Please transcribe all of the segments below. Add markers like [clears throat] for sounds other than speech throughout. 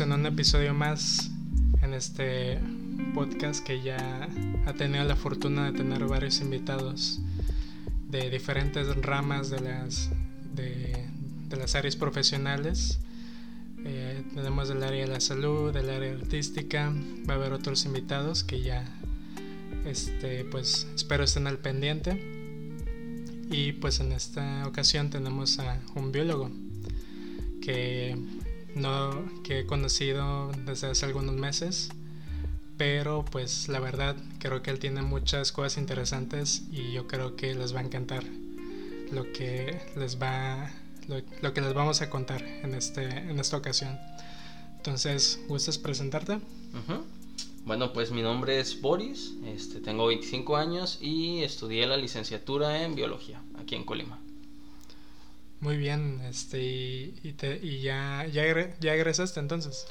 en un episodio más en este podcast que ya ha tenido la fortuna de tener varios invitados de diferentes ramas de las, de, las áreas profesionales. Eh, tenemos del área de la salud, del área artística, va a haber otros invitados que ya este, pues espero estén al pendiente. Y pues en esta ocasión tenemos a un biólogo que no que he conocido desde hace algunos meses pero pues la verdad creo que él tiene muchas cosas interesantes y yo creo que les va a encantar lo que les va lo, que les vamos a contar en este en esta ocasión. Entonces gustas presentarte bueno pues mi nombre es Boris este tengo 25 años y estudié la licenciatura en biología aquí en Colima muy bien, este, y, te, y ya, ya, ya egresaste entonces.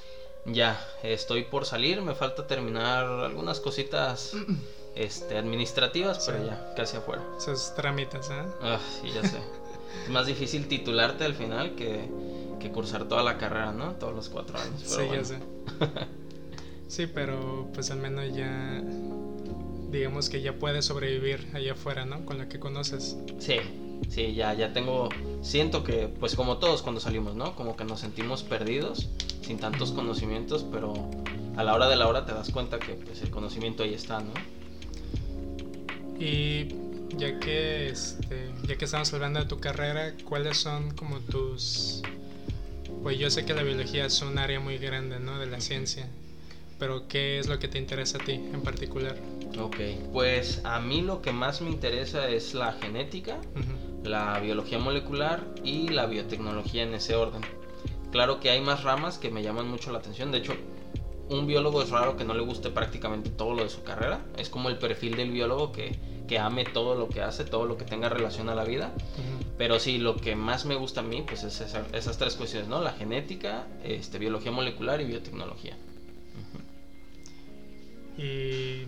Ya, estoy por salir, me falta terminar algunas cositas [clears throat] este, administrativas, pero ya, casi afuera. Esos trámites, ¿eh? Ah, sí, ya sé. [laughs] es más difícil titularte al final que, que, cursar toda la carrera, ¿no? Todos los cuatro años. sí, ya sé. [laughs] sí, pero pues al menos ya, digamos que ya puedes sobrevivir allá afuera, ¿no? Con lo que conoces. Sí, sí, ya, ya tengo, siento que, pues como todos cuando salimos, ¿no? Como que nos sentimos perdidos, sin tantos conocimientos, pero a la hora de la hora te das cuenta que pues el conocimiento ahí está, ¿no? Y ya que, este, ya que estamos hablando de tu carrera, ¿cuáles son como tus... Pues yo sé que la biología es un área muy grande, ¿no? De la ciencia pero ¿qué es lo que te interesa a ti en particular? Ok, pues a mí lo que más me interesa es la genética, la biología molecular y la biotecnología en ese orden. Claro que hay más ramas que me llaman mucho la atención, de hecho un biólogo es raro que no le guste prácticamente todo lo de su carrera, es como el perfil del biólogo que, que ame todo lo que hace, todo lo que tenga relación a la vida. Pero sí, lo que más me gusta a mí, pues es esas tres cuestiones, ¿no? La genética, este, biología molecular y biotecnología. Y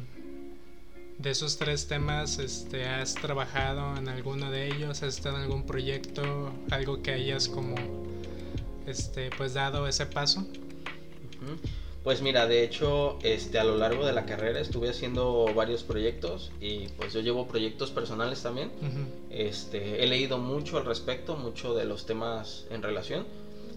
de esos tres temas, este, ¿has trabajado en alguno de ellos? ¿Has estado en algún proyecto? ¿Algo que hayas como este, pues dado ese paso? Pues mira, de hecho, este, a lo largo de la carrera estuve haciendo varios proyectos y pues yo llevo proyectos personales también. este, he leído mucho al respecto, mucho de los temas en relación.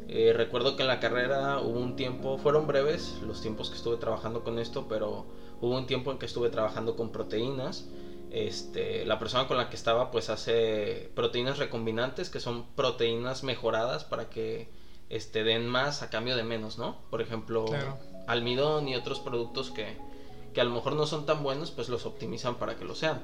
Eh, recuerdo que en la carrera hubo un tiempo, fueron breves los tiempos que estuve trabajando con esto, pero hubo un tiempo en que estuve trabajando con proteínas. Este, la persona con la que estaba pues hace proteínas recombinantes, que son proteínas mejoradas para que este, den más a cambio de menos, ¿no? Por ejemplo, almidón y otros productos que, que a lo mejor no son tan buenos, pues los optimizan para que lo sean.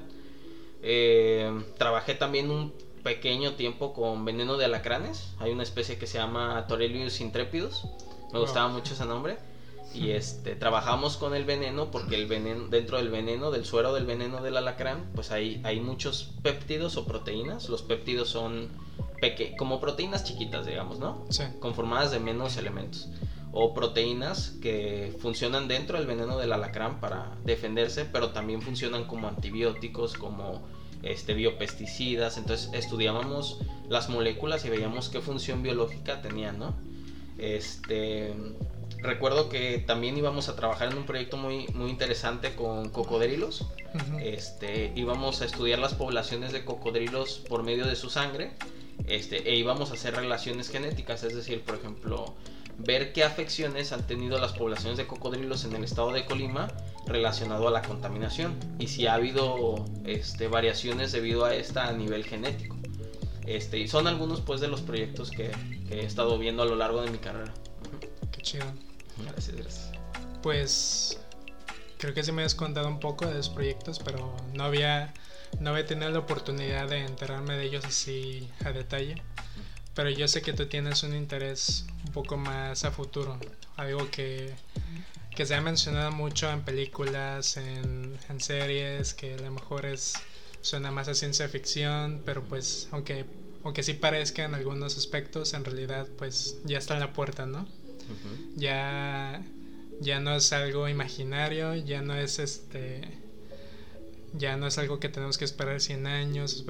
Eh, trabajé también un pequeño tiempo con veneno de alacranes. Hay una especie que se llama Torelius intrepidus. Me gustaba mucho ese nombre. Y este trabajamos con el veneno porque el veneno dentro del veneno del suero del veneno del alacrán, pues hay hay muchos péptidos o proteínas. Los péptidos son como proteínas chiquitas, digamos, ¿no? Sí. Conformadas de menos elementos o proteínas que funcionan dentro del veneno del alacrán para defenderse, pero también funcionan como antibióticos, como este, biopesticidas, entonces estudiábamos las moléculas y veíamos qué función biológica tenían, ¿no? Este, recuerdo que también íbamos a trabajar en un proyecto muy, muy interesante con cocodrilos. este, íbamos a estudiar las poblaciones de cocodrilos por medio de su sangre este, e íbamos a hacer relaciones genéticas, es decir, por ejemplo, ver qué afecciones han tenido las poblaciones de cocodrilos en el estado de Colima relacionado a la contaminación y si ha habido este, variaciones debido a esta a nivel genético. Este, y son algunos pues de los proyectos que, he estado viendo a lo largo de mi carrera. Qué chido. Gracias. Pues creo que sí me has contado un poco de los proyectos, pero no había, no había tenido la oportunidad de enterarme de ellos así a detalle pero yo sé que tú tienes un interés un poco más a futuro, algo que, que se ha mencionado mucho en películas, en, en, series, que a lo mejor es, suena más a ciencia ficción, pero pues aunque, aunque sí parezca en algunos aspectos, en realidad pues ya está en la puerta, ¿no? Ya ya no es algo imaginario, ya no es este ya no es algo que tenemos que esperar 100 años,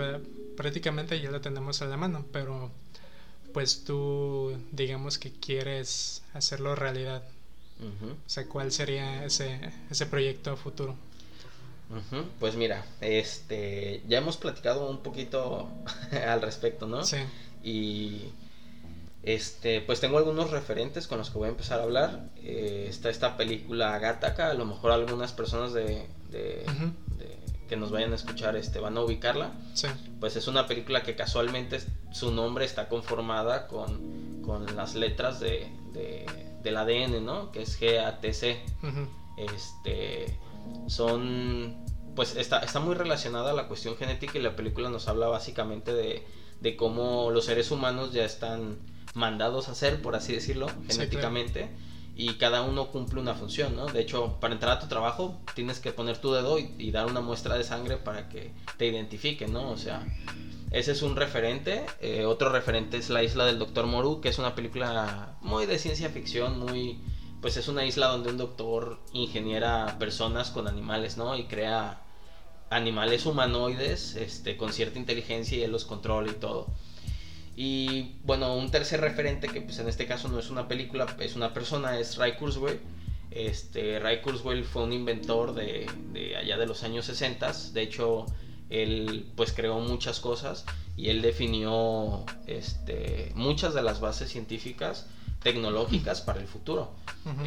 prácticamente ya lo tenemos a la mano, pero pues tú digamos que quieres hacerlo realidad. O sea, ¿cuál sería ese, ese proyecto futuro? Pues mira, este, ya hemos platicado un poquito [laughs] al respecto, ¿no? Sí. Y este, pues tengo algunos referentes con los que voy a empezar a hablar. Eh, está esta película Gataca, a lo mejor algunas personas de, que nos vayan a escuchar este, van a ubicarla. Sí. Pues es una película que casualmente su nombre está conformada con, con las letras de, del ADN, ¿no? Que es GATC. Este son pues está, está muy relacionada a la cuestión genética y la película nos habla básicamente de, de cómo los seres humanos ya están mandados a hacer, por así decirlo, genéticamente. Y cada uno cumple una función, ¿no? De hecho, para entrar a tu trabajo tienes que poner tu dedo y, dar una muestra de sangre para que te identifiquen, ¿no? O sea, ese es un referente. Eh, otro referente es La isla del Doctor Moru, que es una película muy de ciencia ficción, muy pues es una isla donde un doctor ingeniera personas con animales, ¿no? Y crea animales humanoides este, con cierta inteligencia y él los controla y todo. Y bueno, un tercer referente que pues en este caso no es una película, es una persona, es Ray Kurzweil. Este, Ray Kurzweil fue un inventor de, de allá de los años 60. De hecho, él pues creó muchas cosas y él definió este, muchas de las bases científicas tecnológicas para el futuro.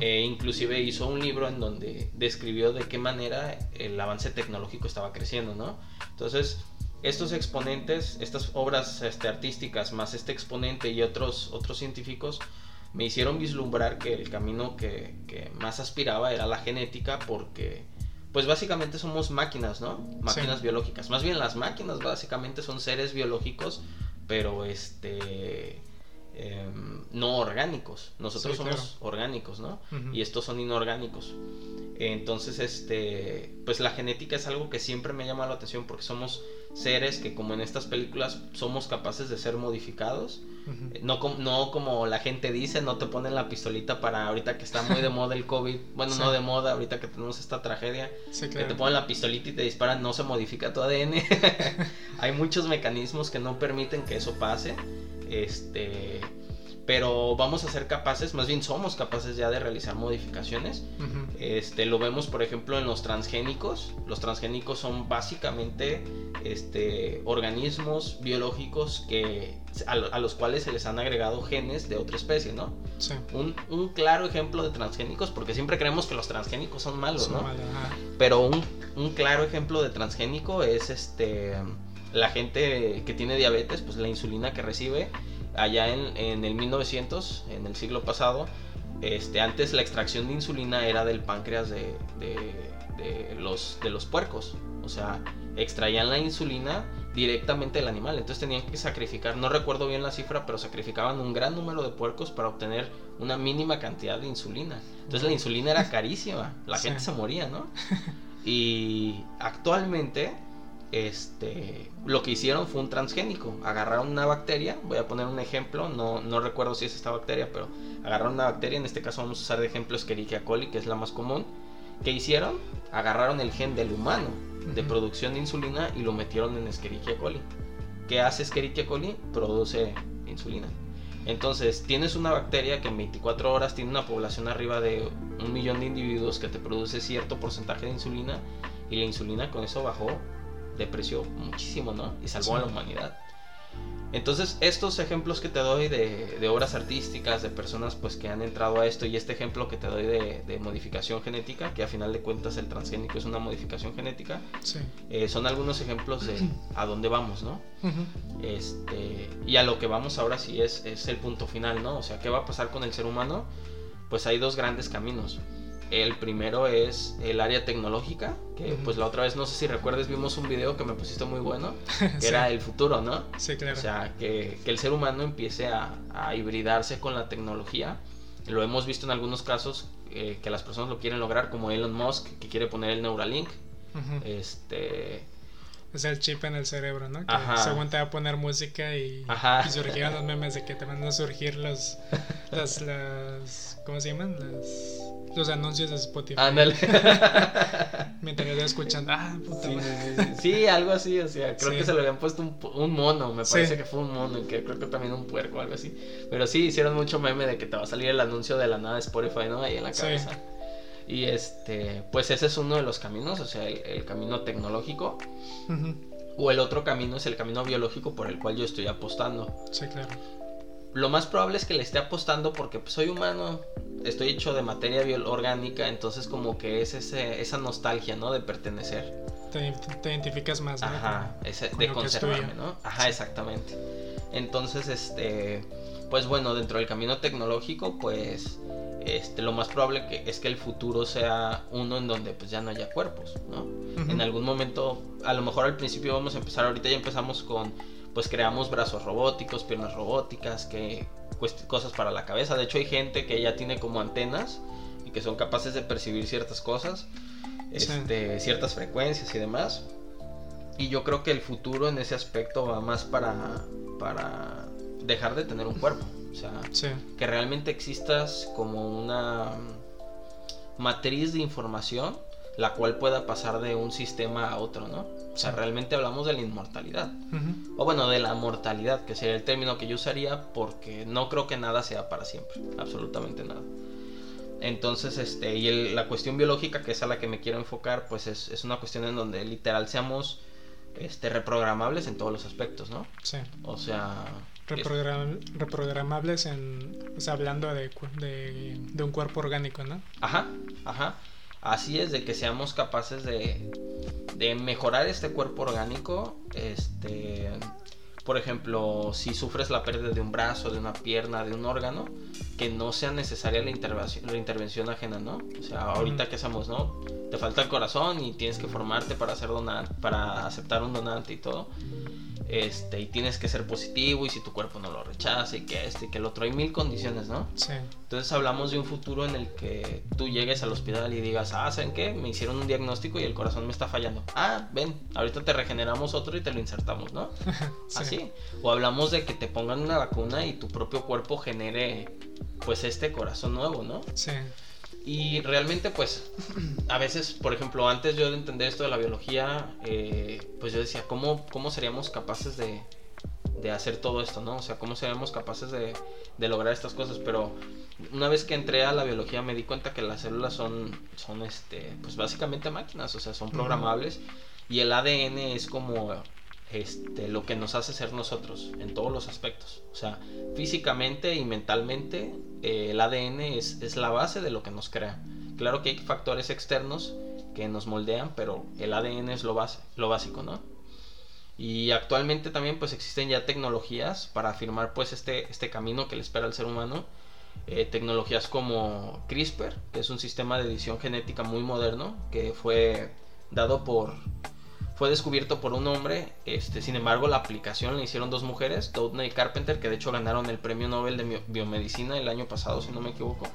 e inclusive hizo un libro en donde describió de qué manera el avance tecnológico estaba creciendo, ¿no? Entonces, estos exponentes, estas obras este, artísticas, más este exponente y otros, otros científicos, me hicieron vislumbrar que el camino que, que más aspiraba era la genética porque pues básicamente somos máquinas, ¿no? Máquinas biológicas. Más bien las máquinas básicamente son seres biológicos, pero este Em, no orgánicos. Nosotros somos orgánicos, ¿no? Y estos son inorgánicos. Entonces, este, pues la genética es algo que siempre me ha llamado la atención porque somos seres que como en estas películas somos capaces de ser modificados. no, no como la gente dice, no te ponen la pistolita para ahorita que está muy de moda el COVID. [laughs] Bueno, no de moda, ahorita que tenemos esta tragedia. Que te ponen la pistolita y te disparan, no se modifica tu ADN. [laughs] [laughs] Hay muchos mecanismos que no permiten que eso pase. Este, pero vamos a ser capaces, más bien somos capaces ya de realizar modificaciones. Este, lo vemos, por ejemplo, en los transgénicos. Los transgénicos son básicamente este, organismos biológicos que, a, los cuales se les han agregado genes de otra especie, ¿no? Sí. Un, un, claro ejemplo de transgénicos, porque siempre creemos que los transgénicos son malos, ¿no? Pero un, un claro ejemplo de transgénico es este la gente que tiene diabetes, pues la insulina que recibe allá en, en el 1900, en el siglo pasado, este, antes la extracción de insulina era del páncreas de, de, los, de los puercos. O sea, extraían la insulina directamente del animal. Entonces tenían que sacrificar, no recuerdo bien la cifra, pero sacrificaban un gran número de puercos para obtener una mínima cantidad de insulina. Entonces la insulina era carísima, la [laughs] gente se moría, ¿no? Y actualmente este, lo que hicieron fue un transgénico. Agarraron una bacteria, voy a poner un ejemplo, no, no recuerdo si es esta bacteria, pero agarraron una bacteria, en este caso vamos a usar de ejemplo Escherichia coli, que es la más común. ¿Qué hicieron? Agarraron el gen del humano de producción de insulina y lo metieron en Escherichia coli. ¿Qué hace Escherichia coli? Produce insulina. Entonces, tienes una bacteria que en 24 horas tiene una población arriba de un millón de individuos que te produce cierto porcentaje de insulina y la insulina con eso bajó depreció muchísimo, ¿no? Y salvó a la humanidad. Entonces, estos ejemplos que te doy de, obras artísticas, de personas pues que han entrado a esto, y este ejemplo que te doy de, modificación genética, que a final de cuentas el transgénico es una modificación genética, eh, son algunos ejemplos de [clears throat] a dónde vamos, ¿no? este, y a lo que vamos ahora sí es, es el punto final, ¿no? O sea, ¿qué va a pasar con el ser humano? Pues hay dos grandes caminos. El primero es el área tecnológica, que pues la otra vez, no sé si recuerdes, vimos un video que me pusiste muy bueno, [laughs] que era el futuro, ¿no? Sí, claro. O sea, que, el ser humano empiece a, hibridarse con la tecnología. Lo hemos visto en algunos casos eh, que las personas lo quieren lograr, como Elon Musk, que quiere poner el Neuralink. Este es el chip en el cerebro, ¿no? Que según te va a poner música y, y surgieron los memes de que te van a surgir los, las, las, ¿cómo se llaman? Las los anuncios de Spotify. Ándale. [laughs] Mientras yo escuchando, ah, puta Sí, algo así, o sea, creo Sí. que se le habían puesto un, mono, me Sí. parece que fue un mono, y que creo que también un puerco o algo así. Pero sí, hicieron mucho meme de que te va a salir el anuncio de la nada de Spotify, ¿no? Ahí en la Sí. cabeza. Y este, pues ese es uno de los caminos, o sea, el, el camino tecnológico. O el otro camino es el camino biológico por el cual yo estoy apostando. Sí, claro. Lo más probable es que le esté apostando porque pues, soy humano, estoy hecho de materia orgánica, entonces como que es ese, esa nostalgia, ¿no? De pertenecer. Te, te identificas más, ¿no? Ajá, ese- con de conservarme. ¿no? Ajá, Sí. exactamente. Entonces, este, pues bueno, dentro del camino tecnológico, pues, este, lo más probable que es que el futuro sea uno en donde pues ya no haya cuerpos, ¿no? En algún momento, a lo mejor al principio vamos a empezar, ahorita ya empezamos con, pues creamos brazos robóticos, piernas robóticas, que cuest- cosas para la cabeza. De hecho, hay gente que ya tiene como antenas y que son capaces de percibir ciertas cosas, Sí. este, ciertas frecuencias y demás. Y yo creo que el futuro en ese aspecto va más para, para dejar de tener un cuerpo. O sea, Sí, que realmente existas como una matriz de información la cual pueda pasar de un sistema a otro, ¿no? O sea, Sí. realmente hablamos de la inmortalidad. O bueno, de la mortalidad, que sería el término que yo usaría porque no creo que nada sea para siempre, absolutamente nada. Entonces, este, y el- la cuestión biológica, que es a la que me quiero enfocar, pues es, es una cuestión en donde literal seamos este, reprogramables en todos los aspectos, ¿no? sí. O sea... es- Reprogram- reprogramables en, o sea, hablando de, de, de un cuerpo orgánico, ¿no? Ajá, ajá. Así es, de que seamos capaces de, de mejorar este cuerpo orgánico. Este, por ejemplo, si sufres la pérdida de un brazo, de una pierna, de un órgano, que no sea necesaria la intervención, la intervención ajena, ¿no? O sea, ahorita que hacemos, ¿no? Te falta el corazón y tienes que formarte para hacer donar, para aceptar un donante y todo. Este, y tienes que ser positivo y si tu cuerpo no lo rechaza y que este y que el otro, hay mil condiciones, ¿no? Sí, Entonces hablamos de un futuro en el que tú llegues al hospital y digas, ah, ¿saben qué? Me hicieron un diagnóstico y el corazón me está fallando. Ah, ven, ahorita te regeneramos otro y te lo insertamos, ¿no? [laughs] sí. Así. O hablamos de que te pongan una vacuna y tu propio cuerpo genere pues este corazón nuevo, ¿no? Sí, Y realmente pues a veces, por ejemplo, antes yo de entender esto de la biología, eh, pues yo decía, ¿cómo, cómo seríamos capaces de, de hacer todo esto, ¿no? O sea, ¿cómo seríamos capaces de, de lograr estas cosas? Pero una vez que entré a la biología me di cuenta que las células son, son este, pues básicamente máquinas, o sea, son programables y el ADN es como este, lo que nos hace ser nosotros en todos los aspectos. O sea, físicamente y mentalmente eh, el ADN es, es la base de lo que nos crea. Claro que hay factores externos que nos moldean, pero el ADN es lo, base, lo básico, ¿no? Y actualmente también pues existen ya tecnologías para afirmar pues este, este camino que le espera al ser humano. Eh, tecnologías como CRISPR, que es un sistema de edición genética muy moderno, que fue dado por... Fue descubierto por un hombre, este, sin embargo la aplicación la hicieron dos mujeres, Doudna y Carpenter, que de hecho ganaron el premio Nobel de Bio- Biomedicina el año pasado, si no me equivoco.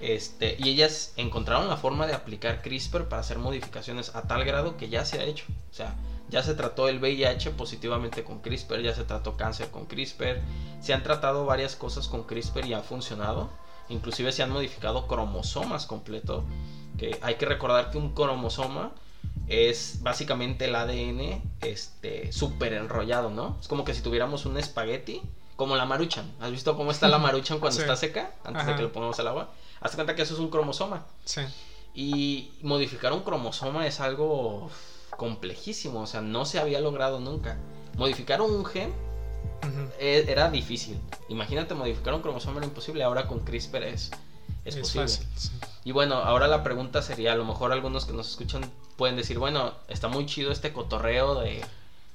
Este, y ellas encontraron la forma de aplicar CRISPR para hacer modificaciones a tal grado que ya se ha hecho. O sea, ya se trató el VIH positivamente con CRISPR, ya se trató cáncer con CRISPR, se han tratado varias cosas con CRISPR y ha funcionado. Inclusive se han modificado cromosomas completos. Que hay que recordar que un cromosoma es básicamente el ADN este súper enrollado, ¿no? Es como que si tuviéramos un espagueti, como la maruchan. ¿Has visto cómo está la maruchan cuando [laughs] Sí. está seca? Antes de que lo pongamos al agua. Hazte cuenta que eso es un cromosoma. Sí, Y modificar un cromosoma es algo complejísimo, o sea, no se había logrado nunca. Modificar un gen e- era difícil. Imagínate modificar un cromosoma era imposible, ahora con CRISPR es, es, es posible. fácil. sí. Y bueno, ahora la pregunta sería, a lo mejor algunos que nos escuchan pueden decir, bueno, está muy chido este cotorreo de,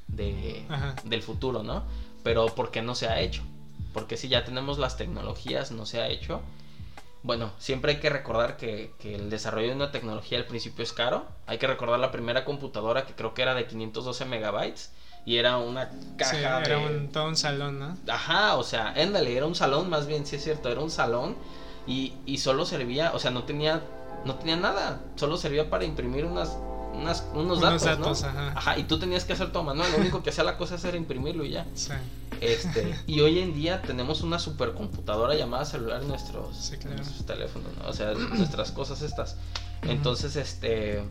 de del futuro, ¿no? Pero ¿por qué no se ha hecho? Porque si ya tenemos las tecnologías, no se ha hecho. Bueno, siempre hay que recordar que, que el desarrollo de una tecnología al principio es caro. Hay que recordar la primera computadora que creo que era de 512 megabytes y era una caja Sí, de... era un, todo un salón, ¿no? Ajá, o sea, éndale, era un salón, más bien, sí es cierto, era un salón y, y solo servía, o sea, no tenía, no tenía nada, solo servía para imprimir unas, unas, unos, datos, ajá. y tú tenías que hacer todo manual, lo único que hacía la cosa era imprimirlo y ya. Sí. Este, y hoy en día tenemos una supercomputadora llamada celular en nuestros, teléfonos, o sea, [clears throat] nuestras cosas estas. Entonces, este,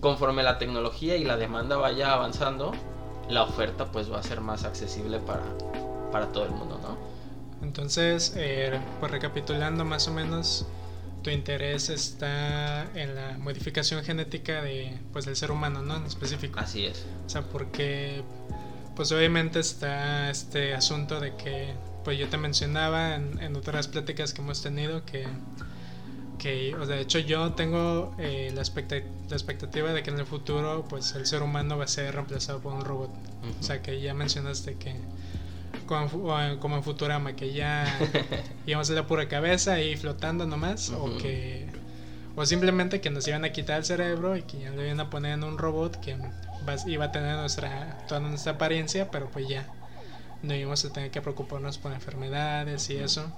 conforme la tecnología y la demanda vaya avanzando, la oferta pues va a ser más accesible para, para todo el mundo, ¿no? Entonces, eh, pues recapitulando más o menos, tu interés está en la modificación genética de, pues, del ser humano, ¿no? En específico. Así es. O sea, porque, pues obviamente está este asunto de que, pues yo te mencionaba en, otras pláticas que hemos tenido que, que o sea, de hecho yo tengo eh, la, la, expectativa de que en el futuro, pues el ser humano va a ser reemplazado por un robot. O sea, que ya mencionaste que como, en Futurama, que ya [laughs] íbamos a la pura cabeza y flotando nomás, o que o simplemente que nos iban a quitar el cerebro y que ya lo iban a poner en un robot que iba a tener nuestra toda nuestra apariencia, pero pues ya no íbamos a tener que preocuparnos por enfermedades y eso.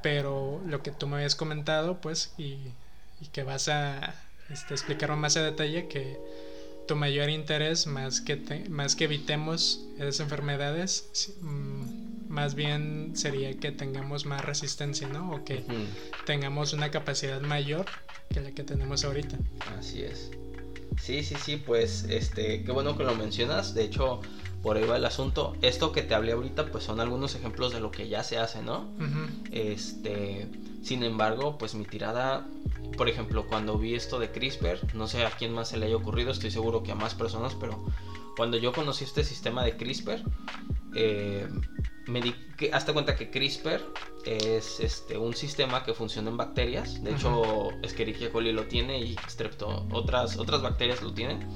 Pero lo que tú me habías comentado, pues, y, y que vas a este, explicarlo más a detalle, que tu mayor interés, más que, más que evitemos esas enfermedades, mm, más bien sería que tengamos más resistencia, ¿no? O que tengamos una capacidad mayor que la que tenemos ahorita. Así es. Sí, sí, sí, pues este, qué bueno que lo mencionas. De hecho, por ahí va el asunto. Esto que te hablé ahorita, pues son algunos ejemplos de lo que ya se hace, ¿no? Este, sin embargo, pues mi tirada por ejemplo, cuando vi esto de CRISPR, no sé a quién más se le haya ocurrido, estoy seguro que a más personas, pero cuando yo conocí este sistema de CRISPR, eh, me di que, hasta cuenta que CRISPR es este, un sistema que funciona en bacterias. De hecho, Escherichia coli lo tiene y otras, otras bacterias lo tienen.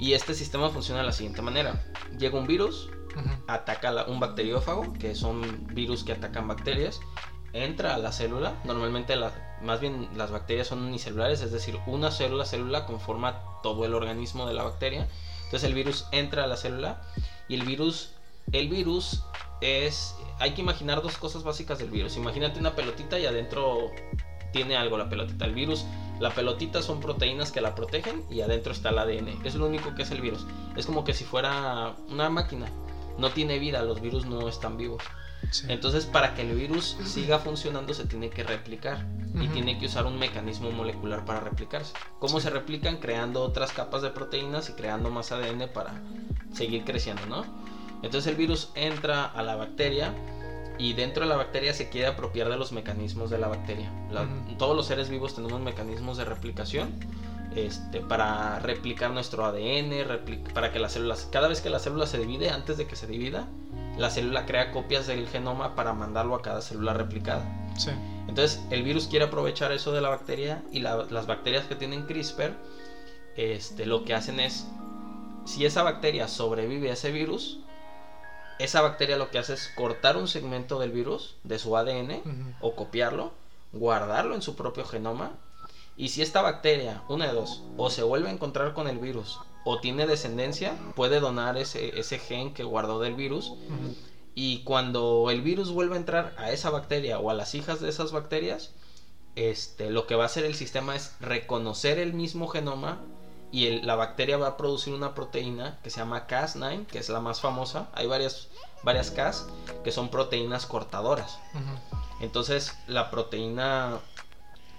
Y este sistema funciona de la siguiente manera. Llega un virus, ataca un bacteriófago, que son virus que atacan bacterias, entra a la célula. Normalmente la, más bien las bacterias son unicelulares, es decir, una célula célula conforma todo el organismo de la bacteria. Entonces el virus entra a la célula y el virus, el virus es, hay que imaginar dos cosas básicas del virus. Imagínate una pelotita y adentro tiene algo la pelotita. El virus, la pelotita son proteínas que la protegen y adentro está el ADN. Es lo único que es el virus. Es como que si fuera una máquina. No tiene vida, los virus no están vivos. Entonces, para que el virus siga funcionando, se tiene que replicar y tiene que usar un mecanismo molecular para replicarse. ¿Cómo se replican? Creando otras capas de proteínas y creando más ADN para seguir creciendo, ¿no? Entonces, el virus entra a la bacteria y dentro de la bacteria se quiere apropiar de los mecanismos de la bacteria. Todos los seres vivos tenemos mecanismos de replicación. Este, para replicar nuestro ADN, para que las células, cada vez que la célula se divide, antes de que se divida, la célula crea copias del genoma para mandarlo a cada célula replicada. Entonces, el virus quiere aprovechar eso de la bacteria y las bacterias que tienen CRISPR, este, lo que hacen es, si esa bacteria sobrevive a ese virus, esa bacteria lo que hace es cortar un segmento del virus, de su ADN, o copiarlo, guardarlo en su propio genoma, y si esta bacteria, una de dos, o se vuelve a encontrar con el virus o tiene descendencia, puede donar ese, ese gen que guardó del virus. Y cuando el virus vuelve a entrar a esa bacteria o a las hijas de esas bacterias, este, lo que va a hacer el sistema es reconocer el mismo genoma y la bacteria va a producir una proteína que se llama Cas9, que es la más famosa. Hay varias, varias Cas que son proteínas cortadoras. Entonces la proteína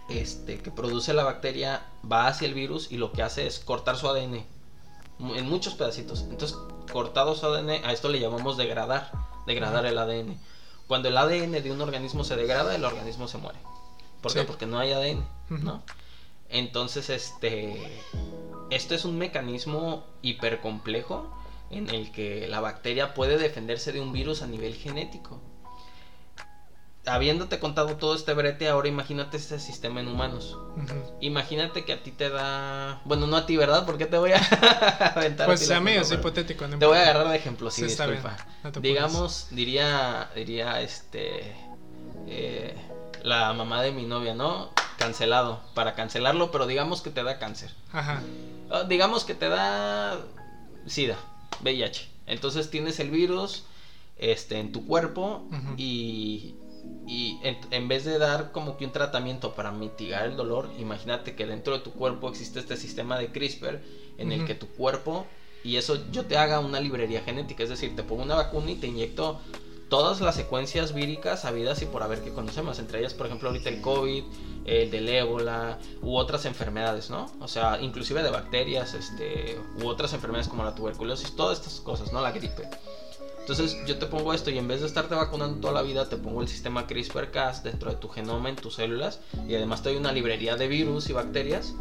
este, que produce la bacteria va hacia el virus y lo que hace es cortar su ADN en muchos pedacitos. Entonces, cortado su ADN, a esto le llamamos degradar, degradar el ADN. Cuando el ADN de un organismo se degrada, el organismo se muere. ¿Por qué? Porque no hay ADN, ¿no? Entonces, este, esto es un mecanismo hipercomplejo en el que la bacteria puede defenderse de un virus a nivel genético habiéndote contado todo este brete, ahora imagínate este sistema en humanos. Imagínate que a ti te da. Bueno, no a ti, ¿verdad? Porque te voy a [laughs] aventar. Pues a, mí es hipotético. te voy a agarrar de ejemplo, sí, disculpa. Digamos, diría, diría este. Eh, la mamá de mi novia, ¿no? Cancelado. Para cancelarlo, pero digamos que te da cáncer. Ajá. Ah, digamos que te da. SIDA, VIH. Entonces tienes el virus este, en tu cuerpo y y en, vez de dar como que un tratamiento para mitigar el dolor, imagínate que dentro de tu cuerpo existe este sistema de CRISPR en el que tu cuerpo, y eso yo te haga una librería genética, es decir, te pongo una vacuna y te inyecto todas las secuencias víricas habidas y por haber que conocemos, entre ellas por ejemplo ahorita el COVID, el del ébola u otras enfermedades, ¿no? O sea, inclusive de bacterias, este, u otras enfermedades como la tuberculosis, todas estas cosas, ¿no? La gripe. Entonces yo te pongo esto y en vez de estarte vacunando toda la vida, te pongo el sistema CRISPR-Cas dentro de tu genoma, en tus células, y además te doy una librería de virus y bacterias.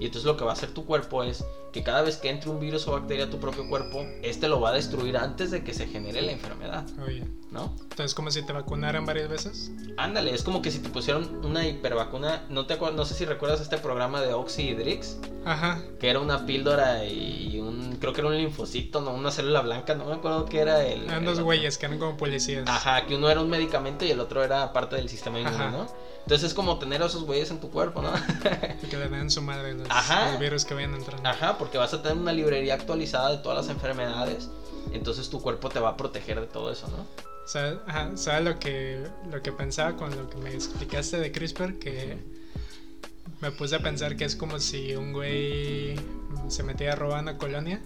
Y entonces lo que va a hacer tu cuerpo es que cada vez que entre un virus o bacteria a tu propio cuerpo, este lo va a destruir antes de que se genere la enfermedad. Oye. ¿No? Entonces, como si te vacunaran varias veces. Ándale, es como que si te pusieron una hipervacuna. No, te no sé si recuerdas este programa de Oxy y Drix. Ajá. Que era una píldora y un. Creo que era un linfocito, ¿no? Una célula blanca, no me acuerdo qué era el. Eran dos güeyes que eran como policías. Ajá, que uno era un medicamento y el otro era parte del sistema inmune, ¿no? Entonces es como tener a esos güeyes en tu cuerpo, ¿no? [laughs] que le den su madre los, virus que vayan entrando. Ajá, porque vas a tener una librería actualizada de todas las enfermedades. Entonces tu cuerpo te va a proteger de todo eso, ¿no? ¿Sabes lo que, lo que pensaba con lo que me explicaste de CRISPR? Que me puse a pensar que es como si un güey se metía a robar una colonia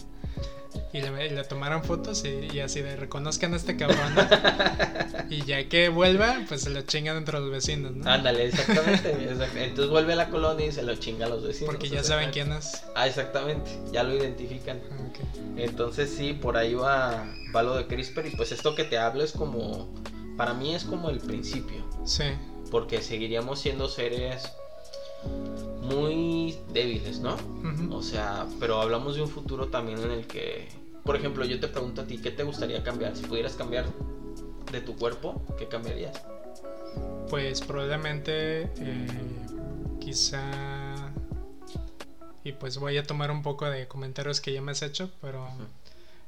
y le, tomaron fotos y, así de reconozcan a este cabrón. [laughs] y ya que vuelva, pues se lo chingan entre los vecinos, ¿no? Ándale, exactamente, [laughs] Entonces vuelve a la colonia y se lo chinga a los vecinos. Porque ya saben quién es. Ah, exactamente, ya lo identifican. Entonces sí, por ahí va, va lo de CRISPR y pues esto que te hablo es como, para mí es como el principio. Sí. Porque seguiríamos siendo seres muy débiles, ¿no? O sea, pero hablamos de un futuro también en el que, por ejemplo, yo te pregunto a ti, ¿qué te gustaría cambiar? Si pudieras cambiar de tu cuerpo, ¿qué cambiarías? Pues probablemente, eh, quizá, y pues voy a tomar un poco de comentarios que ya me has hecho, pero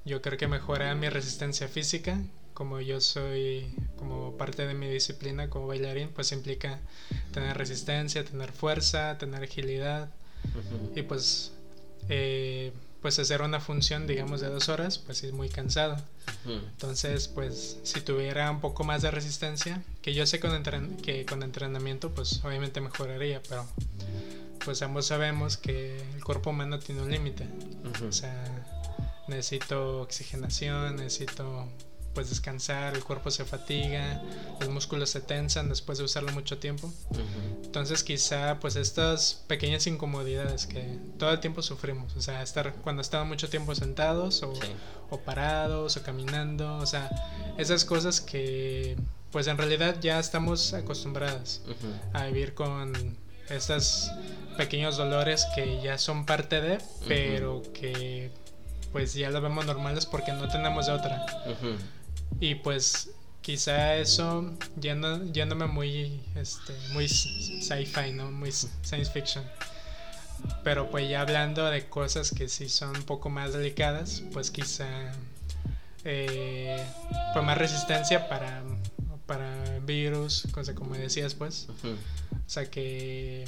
yo creo que mejora mi resistencia física, como yo soy como parte de mi disciplina como bailarín, pues implica tener resistencia, tener fuerza, tener agilidad y pues eh, pues hacer una función digamos de dos horas pues es muy cansado. Entonces pues si tuviera un poco más de resistencia que yo sé con que con entrenamiento pues obviamente mejoraría pero pues ambos sabemos que el cuerpo humano tiene un límite. O sea necesito oxigenación necesito pues descansar, el cuerpo se fatiga, los músculos se tensan después de usarlo mucho tiempo. Entonces quizá pues estas pequeñas incomodidades que todo el tiempo sufrimos, o sea, estar cuando estamos mucho tiempo sentados o, o parados o caminando, o sea, esas cosas que pues en realidad ya estamos acostumbradas a vivir con estos pequeños dolores que ya son parte de, pero que pues ya lo vemos normales porque no tenemos de otra. Y pues quizá eso yéndome muy este muy sci-fi, ¿no? Muy science fiction. Pero pues ya hablando de cosas que sí son un poco más delicadas, pues quizá eh, pues más resistencia para, para virus, cosa como decías pues. O sea que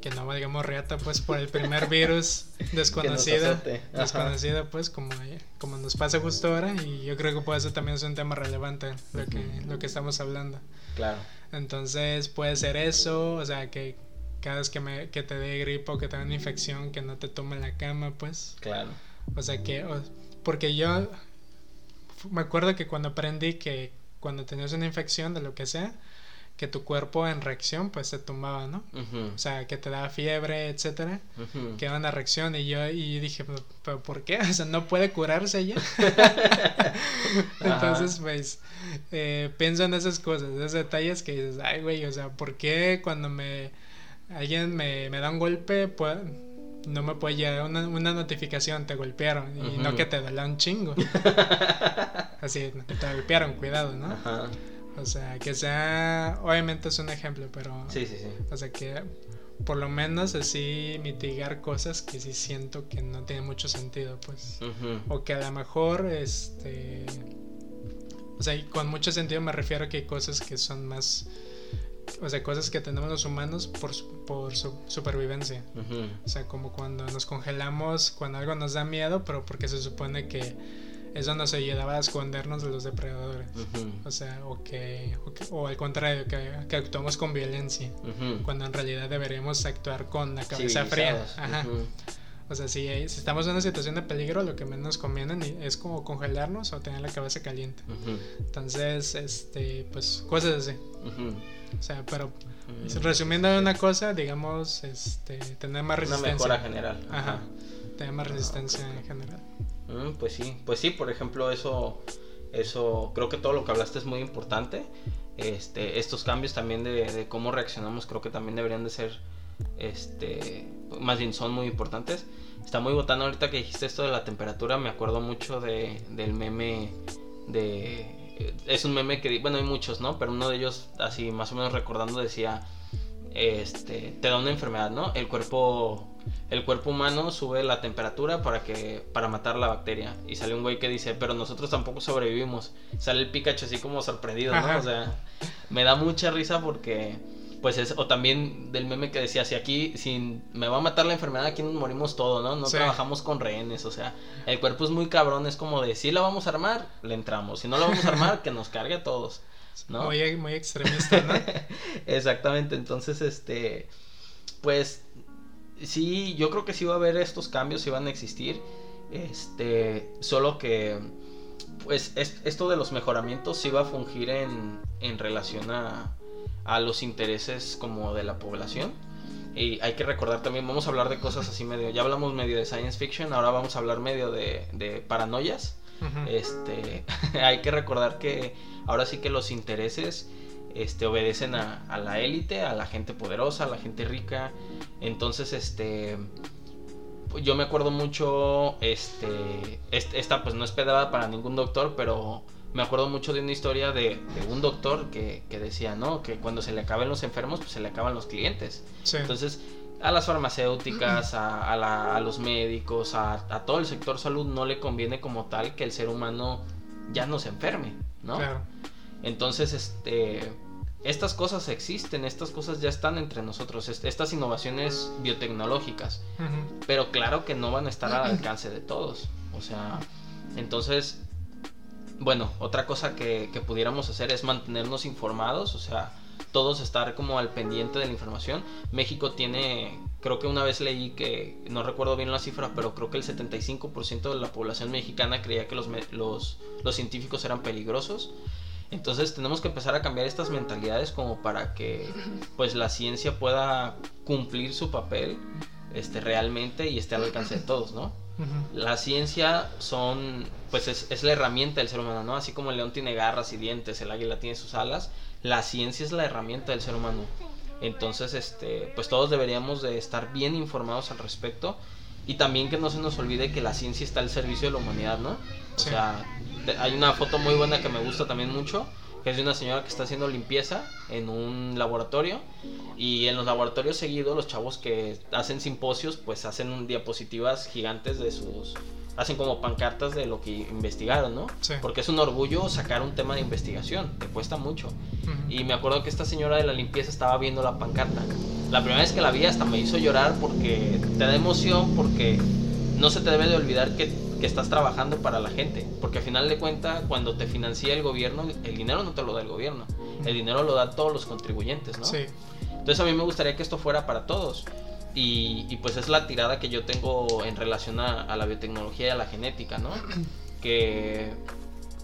que no digamos reata pues por el primer virus [laughs] desconocido desconocido pues como, como nos pasa justo ahora y yo creo que puede ser también es un tema relevante lo que lo que estamos hablando. Claro. Entonces puede ser eso o sea que cada vez que me que te dé gripo que te dé una infección que no te tome la cama pues. Claro. O sea que porque yo me acuerdo que cuando aprendí que cuando tenías una infección de lo que sea que tu cuerpo en reacción pues se tumbaba, ¿no? O sea, que te daba fiebre, etcétera, que era una reacción y yo y dije, ¿pero por qué? [laughs] O sea, no puede curarse ya. [laughs] [laughs] Entonces, pues, eh, pienso en esas cosas, esos detalles que dices, ay, güey, o sea, ¿por qué cuando me alguien me, me da un golpe, pues no me puede llegar una, una notificación, te golpearon, y no que te duele un chingo. Así, te golpearon, cuidado, ¿no? Ajá. O sea, que sea, obviamente es un ejemplo, pero... Sí, sí, sí. O sea, que por lo menos así mitigar cosas que sí siento que no tienen mucho sentido, pues. O que a lo mejor, este... O sea, con mucho sentido me refiero a que hay cosas que son más... O sea, cosas que tenemos los humanos por, por su supervivencia. O sea, como cuando nos congelamos, cuando algo nos da miedo, pero porque se supone que eso nos ayudaba a escondernos de los depredadores. O sea, o que, o, al contrario, que, que, actuamos con violencia, cuando en realidad deberíamos actuar con la cabeza fría. Ajá. O sea, si, si, estamos en una situación de peligro, lo que menos conviene es como congelarnos o tener la cabeza caliente. Entonces, este, pues cosas así. O sea, pero resumiendo una cosa, digamos, este, tener más resistencia. Una mejora general. Ajá. Tener más resistencia en general. Mm, pues sí, pues sí, por ejemplo, eso, eso, creo que todo lo que hablaste es muy importante. Este, estos cambios también de, cómo reaccionamos creo que también deberían de ser, este, más bien son muy importantes. Está muy botando ahorita que dijiste esto de la temperatura, me acuerdo mucho de, del meme de... Es un meme que, bueno, hay muchos, ¿no? Pero uno de ellos, así más o menos recordando, decía, este, te da una enfermedad, ¿no? El cuerpo el cuerpo humano sube la temperatura para que para matar la bacteria. Y sale un güey que dice pero nosotros tampoco sobrevivimos sale el Pikachu así como sorprendido no o sea me da mucha risa porque pues es o también del meme que decía si aquí si me va a matar la enfermedad aquí nos morimos todos no no trabajamos con rehenes o sea el cuerpo es muy cabrón es como de si la vamos a armar le entramos. Si no la vamos a armar que nos cargue a todos ¿no? muy, muy extremista no [laughs] exactamente entonces este pues sí, yo creo que sí va a haber estos cambios, sí van a existir. Este, solo que, pues, esto de los mejoramientos sí va a fungir en, en relación a, a los intereses como de la población. Y hay que recordar también, vamos a hablar de cosas así medio, ya hablamos medio de science fiction, ahora vamos a hablar medio de, de paranoias. Este, [laughs] hay que recordar que ahora sí que los intereses este, obedecen a, la élite, a la gente poderosa, a la gente rica. Entonces, este, yo me acuerdo mucho, este, esta pues no es pedrada para ningún doctor, pero me acuerdo mucho de una historia de, un doctor que, decía, ¿no? Que cuando se le acaben los enfermos, pues se le acaban los clientes. Entonces, a las farmacéuticas, a, los médicos, a, a, todo el sector salud no le conviene como tal que el ser humano ya no se enferme, ¿no? Claro. Entonces, este, estas cosas existen, estas cosas ya están entre nosotros, estas innovaciones biotecnológicas, pero claro que no van a estar al [clears throat] alcance de todos. O sea, entonces, bueno, otra cosa que, que pudiéramos hacer es mantenernos informados, o sea, todos estar como al pendiente de la información. México tiene, creo que una vez leí que, no recuerdo bien la cifra, pero creo que el 75% de la población mexicana creía que los, los, los científicos eran peligrosos. Entonces tenemos que empezar a cambiar estas mentalidades como para que pues la ciencia pueda cumplir su papel este, realmente y esté al alcance de todos, ¿no? La ciencia son, pues es, es, la herramienta del ser humano, ¿no? Así como el león tiene garras y dientes, el águila tiene sus alas, la ciencia es la herramienta del ser humano. Entonces, este, pues todos deberíamos de estar bien informados al respecto y también que no se nos olvide que la ciencia está al servicio de la humanidad, ¿no? O sea, hay una foto muy buena que me gusta también mucho, que es de una señora que está haciendo limpieza en un laboratorio y en los laboratorios seguidos los chavos que hacen simposios pues hacen diapositivas gigantes de sus hacen como pancartas de lo que investigaron, ¿no? Porque es un orgullo sacar un tema de investigación, te cuesta mucho. Y me acuerdo que esta señora de la limpieza estaba viendo la pancarta. La primera vez que la vi hasta me hizo llorar porque te da emoción, porque no se te debe de olvidar que que estás trabajando para la gente. Porque al final de cuentas, cuando te financia el gobierno, el dinero no te lo da el gobierno. El dinero lo da todos los contribuyentes, ¿no? Sí. Entonces a mí me gustaría que esto fuera para todos. Y, pues es la tirada que yo tengo en relación a, la biotecnología y a la genética, ¿no? [clears throat] Que...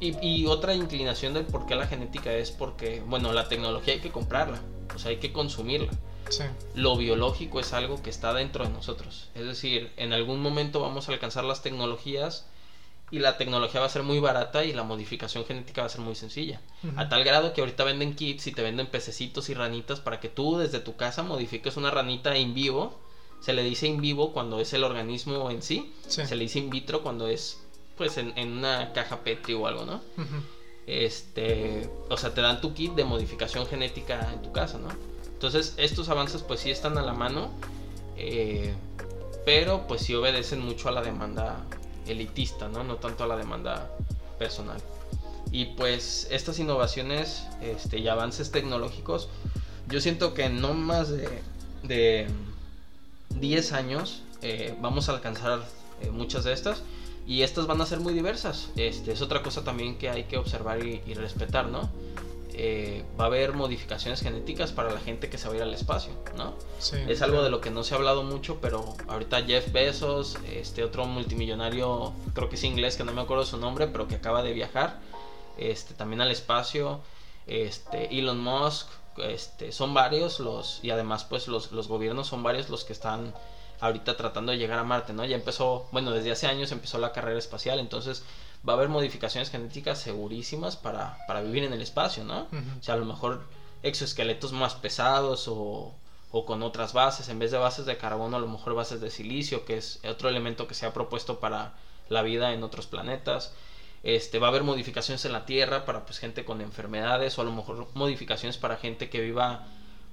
Y, y, otra inclinación del por qué la genética es porque, bueno, la tecnología hay que comprarla, o sea, hay que consumirla. Lo biológico es algo que está dentro de nosotros. Es decir, en algún momento vamos a alcanzar las tecnologías y la tecnología va a ser muy barata y la modificación genética va a ser muy sencilla. A tal grado que ahorita venden kits y te venden pececitos y ranitas para que tú desde tu casa modifiques una ranita en vivo. Se le dice in vivo cuando es el organismo en sí. Se le dice in vitro cuando es pues en, una caja Petri o algo, ¿no? Este, o sea, te dan tu kit de modificación genética en tu casa, ¿no? Entonces estos avances pues sí están a la mano, eh, pero pues sí obedecen mucho a la demanda elitista, ¿no? No tanto a la demanda personal. Y pues estas innovaciones este, y avances tecnológicos, yo siento que no más de, de 10 años eh, vamos a alcanzar eh, muchas de estas. Y estas van a ser muy diversas. Este, es otra cosa también que hay que observar y, respetar, ¿no? Eh, va a haber modificaciones genéticas para la gente que se va a ir al espacio, ¿no? es algo de lo que no se ha hablado mucho, pero ahorita Jeff Bezos, este otro multimillonario, creo que es inglés, que no me acuerdo su nombre, pero que acaba de viajar, este, también al espacio, este, Elon Musk, este, son varios los, y además pues los, los gobiernos son varios los que están ahorita tratando de llegar a Marte, ¿no? Ya empezó, bueno, desde hace años empezó la carrera espacial, entonces va a haber modificaciones genéticas segurísimas para, para vivir en el espacio, ¿no? O sea, a lo mejor exoesqueletos más pesados o, o con otras bases, en vez de bases de carbono, a lo mejor bases de silicio, que es otro elemento que se ha propuesto para la vida en otros planetas. Este, va a haber modificaciones en la Tierra para pues gente con enfermedades o a lo mejor modificaciones para gente que viva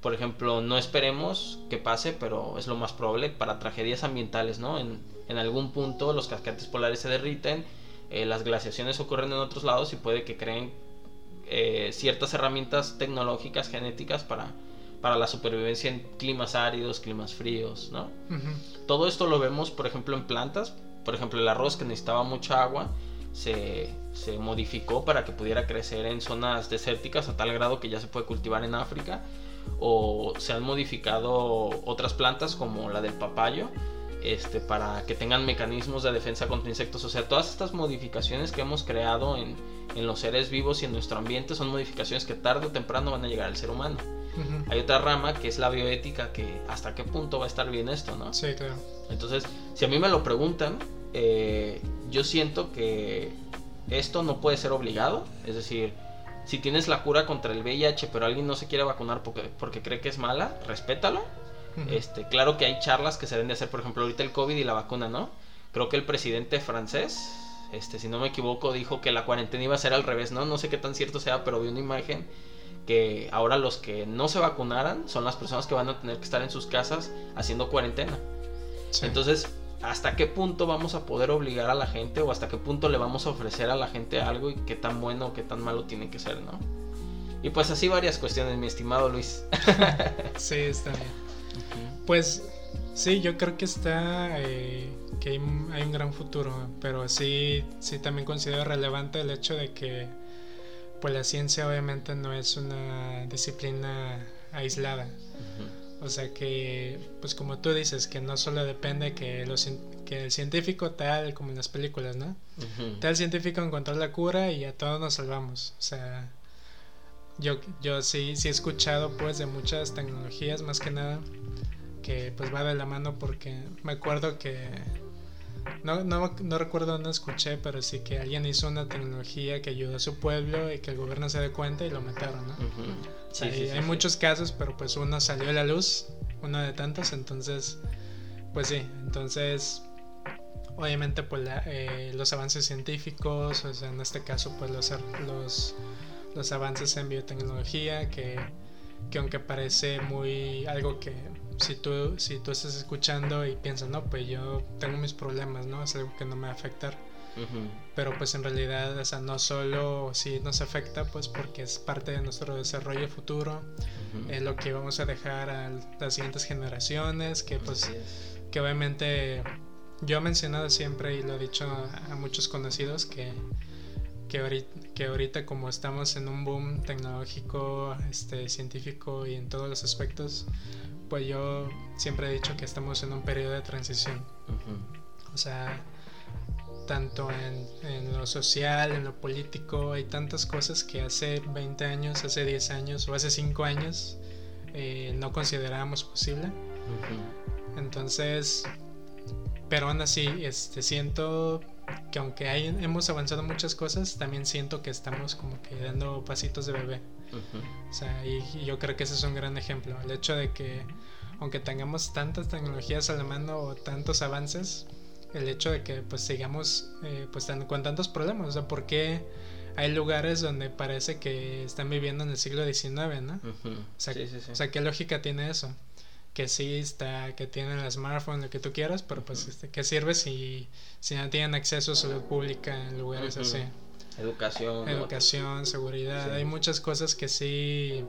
por ejemplo, no esperemos que pase, pero es lo más probable para tragedias ambientales, ¿no? En, en algún punto los casquetes polares se derriten, eh, las glaciaciones ocurren en otros lados y puede que creen eh, ciertas herramientas tecnológicas, genéticas para, para la supervivencia en climas áridos, climas fríos, ¿no? Todo esto lo vemos, por ejemplo, en plantas. Por ejemplo, el arroz que necesitaba mucha agua se, se modificó para que pudiera crecer en zonas desérticas a tal grado que ya se puede cultivar en África o se han modificado otras plantas como la del papayo este, para que tengan mecanismos de defensa contra insectos. O sea, todas estas modificaciones que hemos creado en, en los seres vivos y en nuestro ambiente son modificaciones que tarde o temprano van a llegar al ser humano. Hay otra rama que es la bioética, que hasta qué punto va a estar bien esto, ¿no? Sí, claro. Entonces, si a mí me lo preguntan, eh, yo siento que esto no puede ser obligado, es decir, si tienes la cura contra el VIH, pero alguien no se quiere vacunar porque, porque cree que es mala, respétalo. Este, claro que hay charlas que se deben de hacer, por ejemplo, ahorita el COVID y la vacuna, ¿no? Creo que el presidente francés, este, si no me equivoco, dijo que la cuarentena iba a ser al revés, ¿no? No sé qué tan cierto sea, pero vi una imagen que ahora los que no se vacunaran son las personas que van a tener que estar en sus casas haciendo cuarentena. Entonces, hasta qué punto vamos a poder obligar a la gente o hasta qué punto le vamos a ofrecer a la gente algo y qué tan bueno o qué tan malo tiene que ser, ¿no? Y pues así varias cuestiones, mi estimado Luis. [laughs] sí, está bien. Pues sí, yo creo que está, eh, que hay, un gran futuro, pero sí, sí también considero relevante el hecho de que pues la ciencia obviamente no es una disciplina aislada. O sea que, pues como tú dices, que no solo depende que, los, que el científico tal como en las películas, ¿no? Tal científico encontró la cura y a todos nos salvamos. O sea, yo, yo sí, sí he escuchado pues de muchas tecnologías más que nada que pues va de la mano porque me acuerdo que no, no, no recuerdo dónde escuché, pero sí que alguien hizo una tecnología que ayudó a su pueblo y que el gobierno se dé cuenta y lo mataron, ¿no? hay muchos casos, pero pues uno salió a la luz, uno de tantos, entonces, pues sí, entonces, obviamente pues eh, los avances científicos, o sea, en este caso pues los, los, los avances en biotecnología, que, que aunque parece muy algo que si tú, si tú estás escuchando y piensas, no, pues yo tengo mis problemas, ¿no? Es algo que no me va a afectar. Pero pues en realidad, o sea, no solo si nos afecta, pues porque es parte de nuestro desarrollo futuro, es lo que vamos a dejar a las siguientes generaciones, que pues, que obviamente yo he mencionado siempre y lo he dicho a, muchos conocidos que, que ahorita, que ahorita como estamos en un boom tecnológico, este, científico y en todos los aspectos, pues yo siempre he dicho que estamos en un periodo de transición. O sea, tanto en, lo social, en lo político, hay tantas cosas que hace 20 años, hace 10 años o hace 5 años eh, no considerábamos posible. Entonces, pero aún así, este, siento que aunque hay, hemos avanzado muchas cosas, también siento que estamos como que dando pasitos de bebé. O sea, y, yo creo que ese es un gran ejemplo. El hecho de que, aunque tengamos tantas tecnologías a la mano o tantos avances, el hecho de que pues sigamos eh, pues con tantos problemas. O sea, ¿por qué hay lugares donde parece que están viviendo en el siglo XIX, ¿no? o, sea, o sea, ¿qué lógica tiene eso? Que sí está, que tienen el smartphone, lo que tú quieras, pero pues, este, ¿qué sirve si, si no tienen acceso a salud pública en lugares así? Educación. Educación, seguridad. Hay muchas cosas que sí,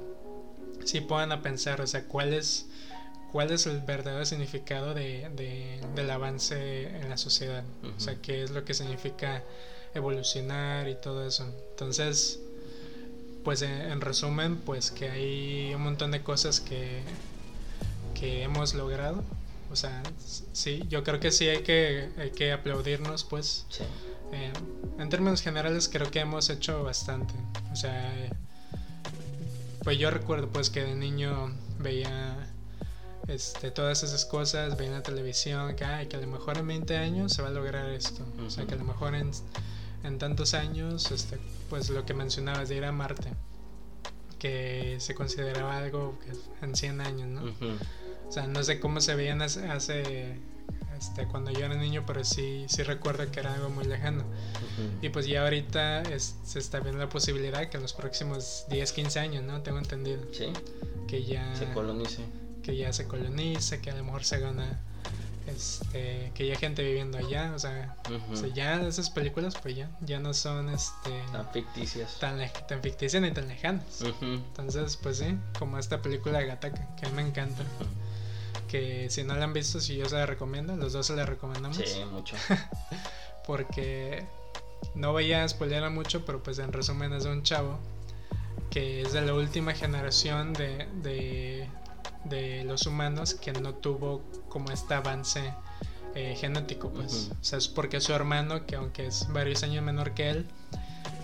sí puedan a pensar, o sea, cuál es, cuál es el verdadero significado de, del avance en la sociedad. O sea, qué es lo que significa evolucionar y todo eso. Entonces, pues en, resumen, pues que hay un montón de cosas que, que hemos logrado. O sea, sí, yo creo que sí hay que, hay que aplaudirnos, pues. Eh, en términos generales creo que hemos hecho bastante. O sea, pues yo recuerdo pues que de niño veía este, todas esas cosas, veía en la televisión que, que a lo mejor en 20 años se va a lograr esto. O sea, que a lo mejor en en tantos años, este, pues lo que mencionabas de ir a Marte, que se consideraba algo en 100 años, ¿no? Sea, no sé cómo se veían hace, este, cuando yo era niño, pero sí, sí recuerdo que era algo muy lejano. Y pues ya ahorita se está viendo la posibilidad que en los próximos 10, 15 años, ¿no? Tengo entendido. Sí. Que ya se colonice. Que ya se colonice, que a lo mejor se haga una este, que ya gente viviendo allá, o sea, ya esas películas pues ya, ya no son este tan ficticias. Tan, tan ficticias ni tan lejanas. Entonces, pues sí, como esta película de Gataka, que a mí me encanta. Que si no la han visto, si yo se la recomiendo, los dos se la recomendamos. Sí, mucho. [laughs] Porque no voy a spoiler mucho, pero pues en resumen es de un chavo que es de la última generación de, de de los humanos que no tuvo como este avance eh, genético, pues. O sea, es porque su hermano, que aunque es varios años menor que él,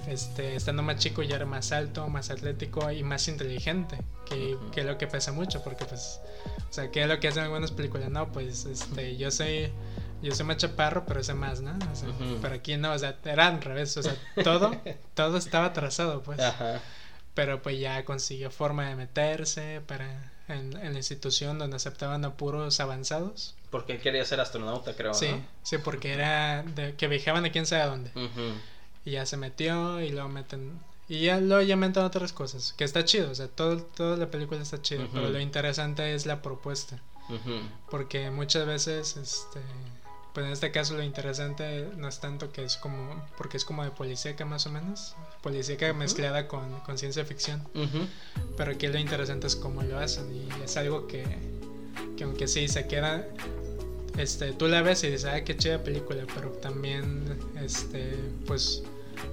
este, estando más chico ya era más alto, más atlético y más inteligente, que, que es lo que pesa mucho, porque pues, o sea, que es lo que hacen algunas películas, no, pues, este, yo soy, yo soy más chaparro, pero sé más, ¿no? O sea, Pero aquí no, o sea, era al revés, o sea, todo, [laughs] todo estaba trazado, pues. Pero pues ya consiguió forma de meterse para en, la institución donde aceptaban a puros avanzados. Porque quería ser astronauta, creo. Sí, sí, porque era de, que viajaban a quién sabe dónde. Y ya se metió y luego meten. Y ya luego ya meten otras cosas, que está chido, o sea, todo, toda la película está chido, pero lo interesante es la propuesta. Porque muchas veces, este pues en este caso lo interesante no es tanto que es como, porque es como de policíaca más o menos, policíaca mezclada con, con, ciencia ficción, pero aquí lo interesante es cómo lo hacen y es algo que, que aunque sí se queda, este, tú la ves y dices, ah, qué chida película, pero también, este, pues,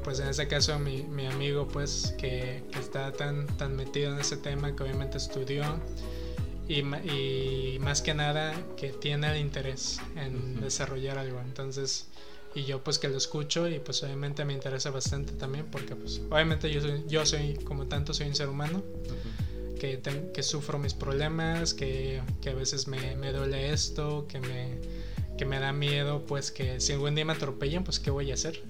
pues en este caso mi, mi amigo, pues, que, que está tan, tan metido en ese tema, que obviamente estudió, y, y, más que nada que tiene el interés en desarrollar algo. Entonces, y yo pues que lo escucho y pues obviamente me interesa bastante también porque pues obviamente yo soy, yo soy como tanto soy un ser humano. Que, que, sufro mis problemas, que, que a veces me, me, duele esto, que me, que me da miedo, pues que si algún día me atropellan, pues qué voy a hacer.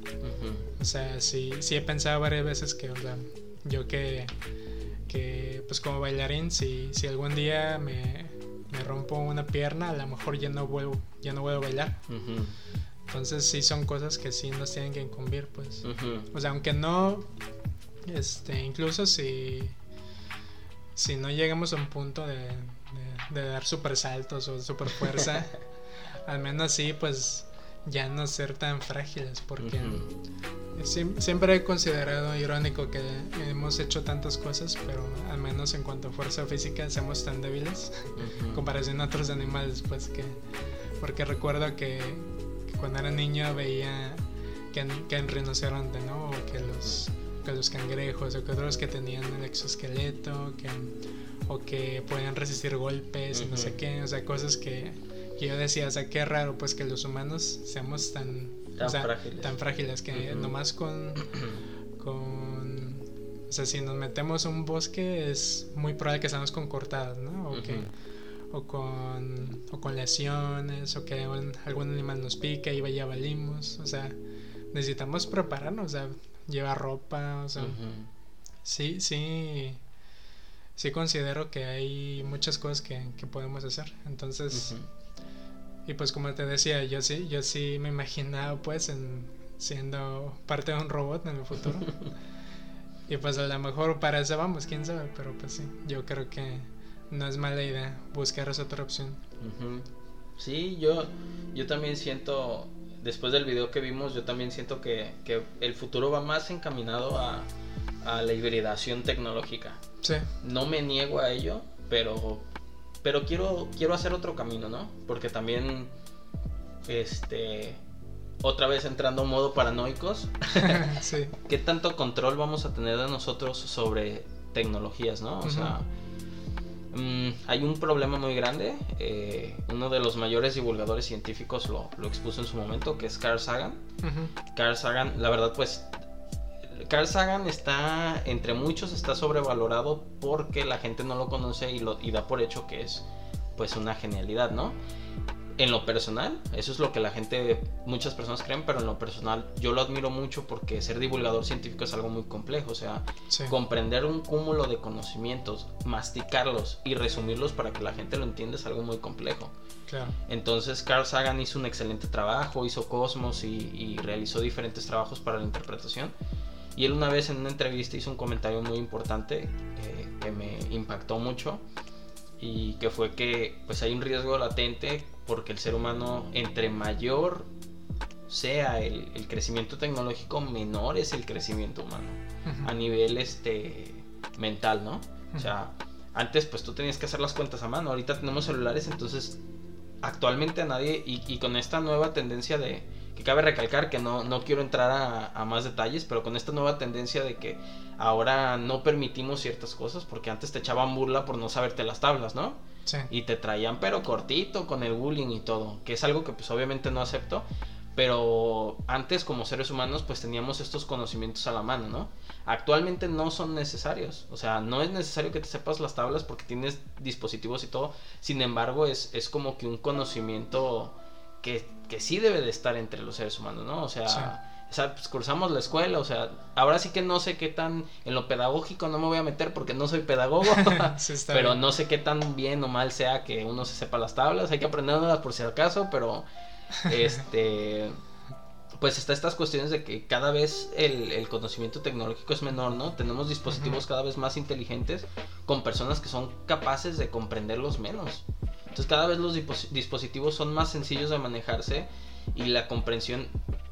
O sea, sí, sí he pensado varias veces que, o sea, yo que que pues como bailarín si, si algún día me, me, rompo una pierna a lo mejor ya no vuelvo ya no vuelvo a bailar. Entonces sí son cosas que sí nos tienen que incumbir pues. O sea aunque no este incluso si si no llegamos a un punto de, de, dar super saltos o super fuerza [laughs] al menos sí pues ya no ser tan frágiles porque siempre he considerado irónico que hemos hecho tantas cosas pero al menos en cuanto a fuerza física somos tan débiles comparación a otros animales pues que porque recuerdo que, cuando era niño veía que, que en rinoceronte no o que los que los cangrejos o que otros que tenían el exoesqueleto que o que podían resistir golpes y no sé qué o sea cosas que y yo decía, o sea, qué raro pues que los humanos seamos tan, tan, frágiles. tan frágiles que nomás con, [clears throat] con, o sea, si nos metemos en un bosque es muy probable que estemos con cortadas, ¿no? O, que, o, con, o con lesiones, o que algún animal nos pique y ya valimos, o sea, necesitamos prepararnos, o sea, llevar ropa, o sea, sí, sí, sí considero que hay muchas cosas que, que podemos hacer, entonces... Y pues como te decía, yo sí, yo sí me imaginaba pues en siendo parte de un robot en el futuro. [laughs] y pues a lo mejor para eso vamos, quién sabe, pero pues sí, yo creo que no es mala idea buscar esa otra opción. Sí, yo, yo también siento, después del video que vimos, yo también siento que, que el futuro va más encaminado a, a la hibridación tecnológica. Sí. No me niego a ello, pero pero quiero, quiero hacer otro camino, ¿no? Porque también, este, otra vez entrando en modo paranoicos, [laughs] sí. ¿qué tanto control vamos a tener de nosotros sobre tecnologías, ¿no? O sea, mm, hay un problema muy grande, eh, uno de los mayores divulgadores científicos lo, lo, expuso en su momento, que es Carl Sagan. Carl Sagan, la verdad, pues Carl Sagan está, entre muchos, está sobrevalorado porque la gente no lo conoce y, lo, y da por hecho que es pues una genialidad, ¿no? En lo personal, eso es lo que la gente, muchas personas creen, pero en lo personal yo lo admiro mucho porque ser divulgador científico es algo muy complejo, o sea, comprender un cúmulo de conocimientos, masticarlos y resumirlos para que la gente lo entienda es algo muy complejo. Claro. Entonces Carl Sagan hizo un excelente trabajo, hizo Cosmos y, y realizó diferentes trabajos para la interpretación. Y él una vez en una entrevista hizo un comentario muy importante eh, que me impactó mucho y que fue que pues hay un riesgo latente porque el ser humano entre mayor sea el, crecimiento tecnológico menor es el crecimiento humano a nivel este mental no o sea antes pues tú tenías que hacer las cuentas a mano ahorita tenemos celulares entonces actualmente a nadie y con esta nueva tendencia de que cabe recalcar que no, no quiero entrar a, más detalles, pero con esta nueva tendencia de que ahora no permitimos ciertas cosas, porque antes te echaban burla por no saberte las tablas, ¿no? Sí. Y te traían pero cortito con el bullying y todo, que es algo que pues obviamente no acepto, pero antes como seres humanos pues teníamos estos conocimientos a la mano, ¿no? Actualmente no son necesarios, o sea, no es necesario que te sepas las tablas porque tienes dispositivos y todo, sin embargo es, es como que un conocimiento que que sí debe de estar entre los seres humanos, ¿no? O sea, pues, cursamos la escuela, o sea, ahora sí que no sé qué tan, en lo pedagógico no me voy a meter porque no soy pedagogo, [laughs] [laughs] pero no sé qué tan bien o mal sea que uno se sepa las tablas, hay que aprenderlas por si acaso, pero [laughs] este... pues está estas cuestiones de que cada vez el, conocimiento tecnológico es menor, ¿no? Tenemos dispositivos cada vez más inteligentes con personas que son capaces de comprenderlos menos. Entonces cada vez los dispositivos son más sencillos de manejarse y la comprensión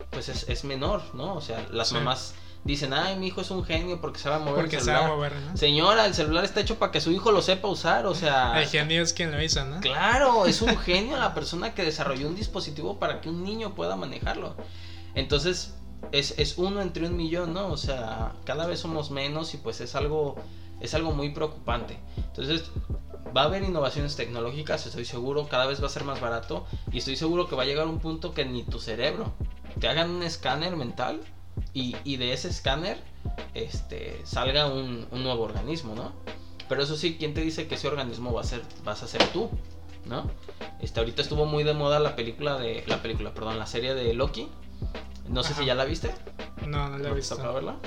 pues es, menor, ¿no? O sea, las mamás dicen, ay, mi hijo es un genio porque sabe mover porque el celular. Sabe mover, ¿no? Señora, el celular está hecho para que su hijo lo sepa usar, o sea... [laughs] El genio es quien lo hizo, ¿no? Claro, es un [laughs] genio la persona que desarrolló un dispositivo para que un niño pueda manejarlo. Entonces, es, es uno entre un millón, ¿no? O sea, cada vez somos menos y pues es algo, es algo muy preocupante. Entonces, va a haber innovaciones tecnológicas, estoy seguro, cada vez va a ser más barato y estoy seguro que va a llegar un punto que ni tu cerebro te hagan un escáner mental y, de ese escáner este, salga un, nuevo organismo, ¿no? Pero eso sí, ¿quién te dice que ese organismo va a ser, vas a ser tú? ¿No? Este, ahorita estuvo muy de moda la película de. La película, perdón, la serie de Loki. No sé si ya la viste. No, no la he visto. verla?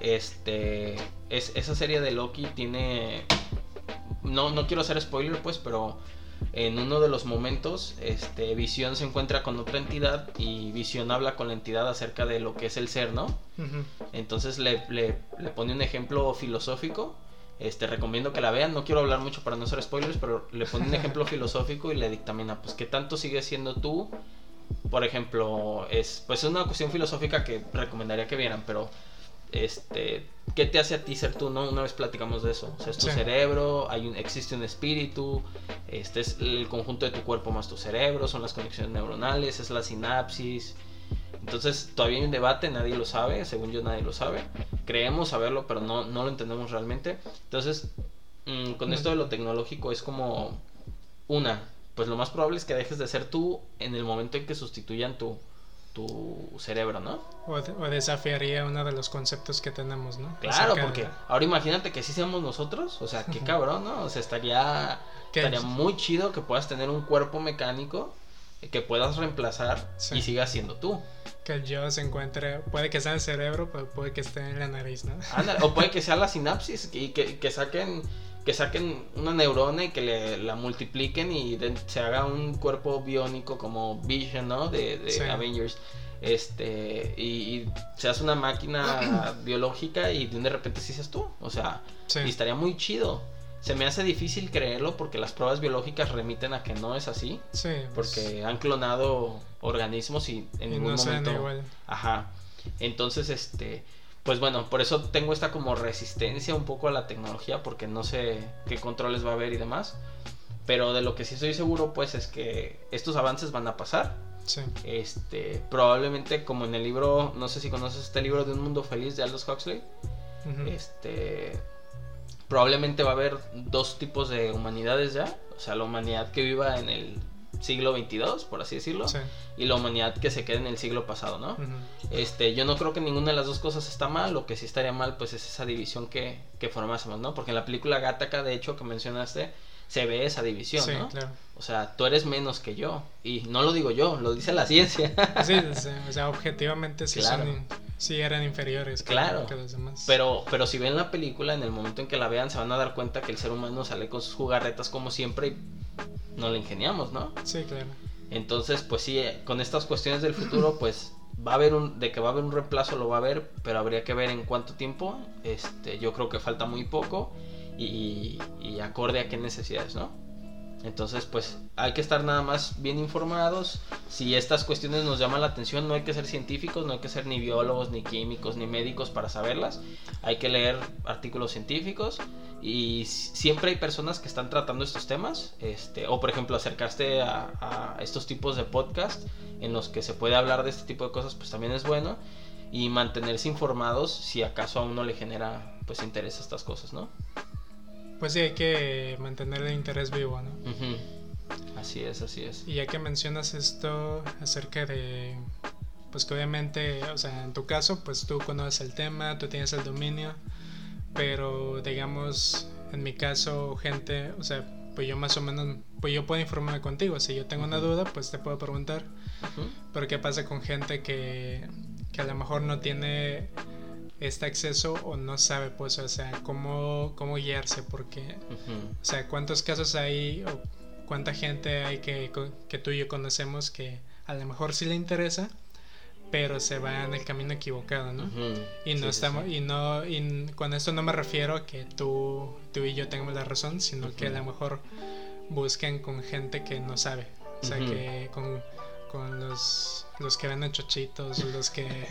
Este. Es, esa serie de Loki tiene no, no quiero hacer spoiler pues, pero en uno de los momentos, este, Visión se encuentra con otra entidad y Visión habla con la entidad acerca de lo que es el ser, ¿no? Entonces le, le, pone un ejemplo filosófico. Este, recomiendo que la vean, no quiero hablar mucho para no hacer spoilers, pero le pone un ejemplo [laughs] filosófico y le dictamina, pues, ¿qué tanto sigues siendo tú? Por ejemplo, es, pues, es una cuestión filosófica que recomendaría que vieran, pero este, ¿qué te hace a ti ser tú? ¿no? Una vez platicamos de eso. O sea, es tu cerebro, hay un, existe un espíritu, este es el conjunto de tu cuerpo más tu cerebro, son las conexiones neuronales, es la sinapsis. Entonces, todavía hay un debate, nadie lo sabe, según yo nadie lo sabe. Creemos saberlo, pero no, no lo entendemos realmente. Entonces, mm, con esto de lo tecnológico es como una, pues lo más probable es que dejes de ser tú en el momento en que sustituyan tu, tu cerebro, ¿no? O, desafiaría uno de los conceptos que tenemos, ¿no? Claro, porque ahora imagínate que sí seamos nosotros, o sea, qué cabrón, ¿no? O sea, estaría, estaría muy chido que puedas tener un cuerpo mecánico que puedas reemplazar y sigas siendo tú. Que el yo se encuentre, puede que sea el cerebro, pero puede que esté en la nariz, ¿no? o puede que [laughs] sea la sinapsis y que, que saquen que saquen una neurona y que le, la multipliquen y se haga un cuerpo biónico como Vision, ¿no? De, Avengers. Este, y, seas una máquina [clears throat] biológica y de repente sí seas tú. O sea, y estaría muy chido. Se me hace difícil creerlo porque las pruebas biológicas remiten a que no es así. Sí. Pues. Porque han clonado organismos y en ningún momento. Ajá. Entonces, este pues bueno, por eso tengo esta como resistencia un poco a la tecnología porque no sé qué controles va a haber y demás. Pero de lo que sí estoy seguro, pues, es que estos avances van a pasar. Sí. Este, probablemente como en el libro, no sé si conoces este libro de Un Mundo Feliz de Aldous Huxley. Este, probablemente va a haber dos tipos de humanidades ya. O sea, la humanidad que viva en el siglo 22, por así decirlo, Sí. y la humanidad que se quede en el siglo pasado, ¿no? Este, yo no creo que ninguna de las dos cosas está mal, lo que sí estaría mal pues es esa división que, que formásemos, ¿no? Porque en la película Gattaca, de hecho, que mencionaste, se ve esa división, Sí, ¿no? claro. O sea, tú eres menos que yo, y no lo digo yo, lo dice la ciencia. Sí, [laughs] sí, o sea, objetivamente sí, Claro. son sí eran inferiores Claro. que los demás. Pero, pero si ven la película, en el momento en que la vean, se van a dar cuenta que el ser humano sale con sus jugarretas como siempre y no le ingeniamos, ¿no? Sí, claro. Entonces, pues sí, eh, con estas cuestiones del futuro, [clears throat] pues va a haber un, de que va a haber un reemplazo, lo va a haber, pero habría que ver en cuánto tiempo. Este, yo creo que falta muy poco y, y acorde a qué necesidades, ¿no? Entonces, pues hay que estar nada más bien informados. Si estas cuestiones nos llaman la atención, no hay que ser científicos, no hay que ser ni biólogos, ni químicos, ni médicos para saberlas. Hay que leer artículos científicos y siempre hay personas que están tratando estos temas. Este, o por ejemplo, acercarse a, a estos tipos de podcast en los que se puede hablar de este tipo de cosas, pues también es bueno. Y mantenerse informados si acaso a uno le genera pues interés a estas cosas, ¿no? Pues sí, hay que mantener el interés vivo, ¿no? Así es, así es. Y ya que mencionas esto acerca de, pues que obviamente, o sea, en tu caso, pues tú conoces el tema, tú tienes el dominio, pero digamos, en mi caso, gente, o sea, pues yo más o menos, pues yo puedo informarme contigo, si yo tengo una duda, pues te puedo preguntar, pero ¿qué pasa con gente que, que a lo mejor no tiene este acceso o no sabe, pues, o sea, cómo, cómo guiarse, porque Ujú. o sea, ¿cuántos casos hay o cuánta gente hay que, que tú y yo conocemos que a lo mejor sí le interesa, pero se va en el camino equivocado, ¿no? Ujú. Y no Sí, estamos, sí. y no, y con esto no me refiero a que tú, tú y yo tengamos la razón, sino que a lo mejor busquen con gente que no sabe. O sea, Ujú. que con, con los, los que venden chochitos, los que.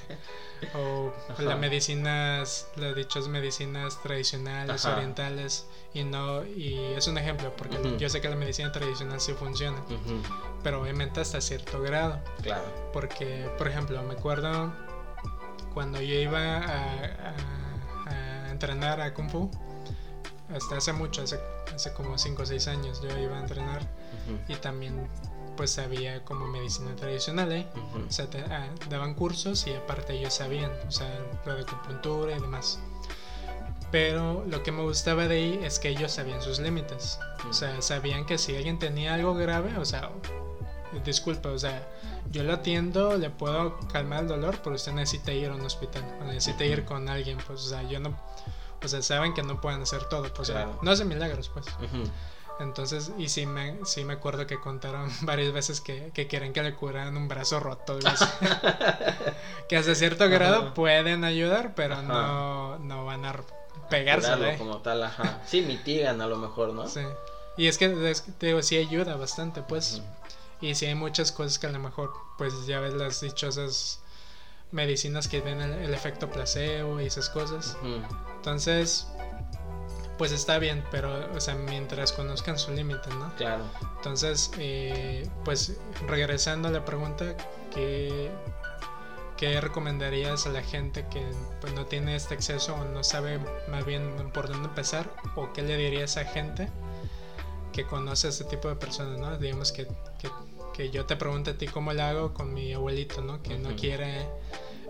o Ajá. las medicinas, las dichas medicinas tradicionales, Ajá. orientales, y no. Y es un ejemplo, porque yo sé que la medicina tradicional sí funciona, pero obviamente hasta cierto grado. Claro. Porque, por ejemplo, me acuerdo cuando yo iba a, a- a entrenar a Kung Fu, hasta hace mucho, hace, hace como 5 o 6 años, yo iba a entrenar y también pues había como medicina tradicional, ¿eh? Ujú. O sea, te- ah, daban cursos y aparte ellos sabían, o sea, lo de acupuntura y demás. Pero lo que me gustaba de ahí es que ellos sabían sus límites. O sea, sabían que si alguien tenía algo grave, o sea, disculpa, o sea, yo lo atiendo, le puedo calmar el dolor, pero usted necesita ir a un hospital, o necesita ir con alguien, pues, o sea, yo no, o sea, saben que no pueden hacer todo, pues, o sea, Claro. no hacen milagros, pues. Ujú. Entonces, y sí me, sí me acuerdo que contaron [laughs] varias veces que, que quieren que le curaran un brazo roto, [laughs] que hasta cierto grado Ajá. pueden ayudar, pero Ajá. no, no van a pegárselo, como tal, ajá. Sí, mitigan a lo mejor, ¿no? Sí. Y es que, es que te digo, sí ayuda bastante, pues. Y sí hay muchas cosas que a lo mejor, pues ya ves las dichosas medicinas que ven el, el efecto placebo y esas cosas. Entonces, pues está bien, pero, o sea, mientras conozcan su límite, ¿no? Claro. Entonces, eh, pues regresando a la pregunta, ¿qué, ¿qué recomendarías a la gente que pues, no tiene este acceso o no sabe más bien por dónde empezar? ¿O qué le dirías a gente que conoce a este tipo de personas, ¿no? Digamos que, que, que yo te pregunto a ti cómo lo hago con mi abuelito, ¿no? Que no quiere...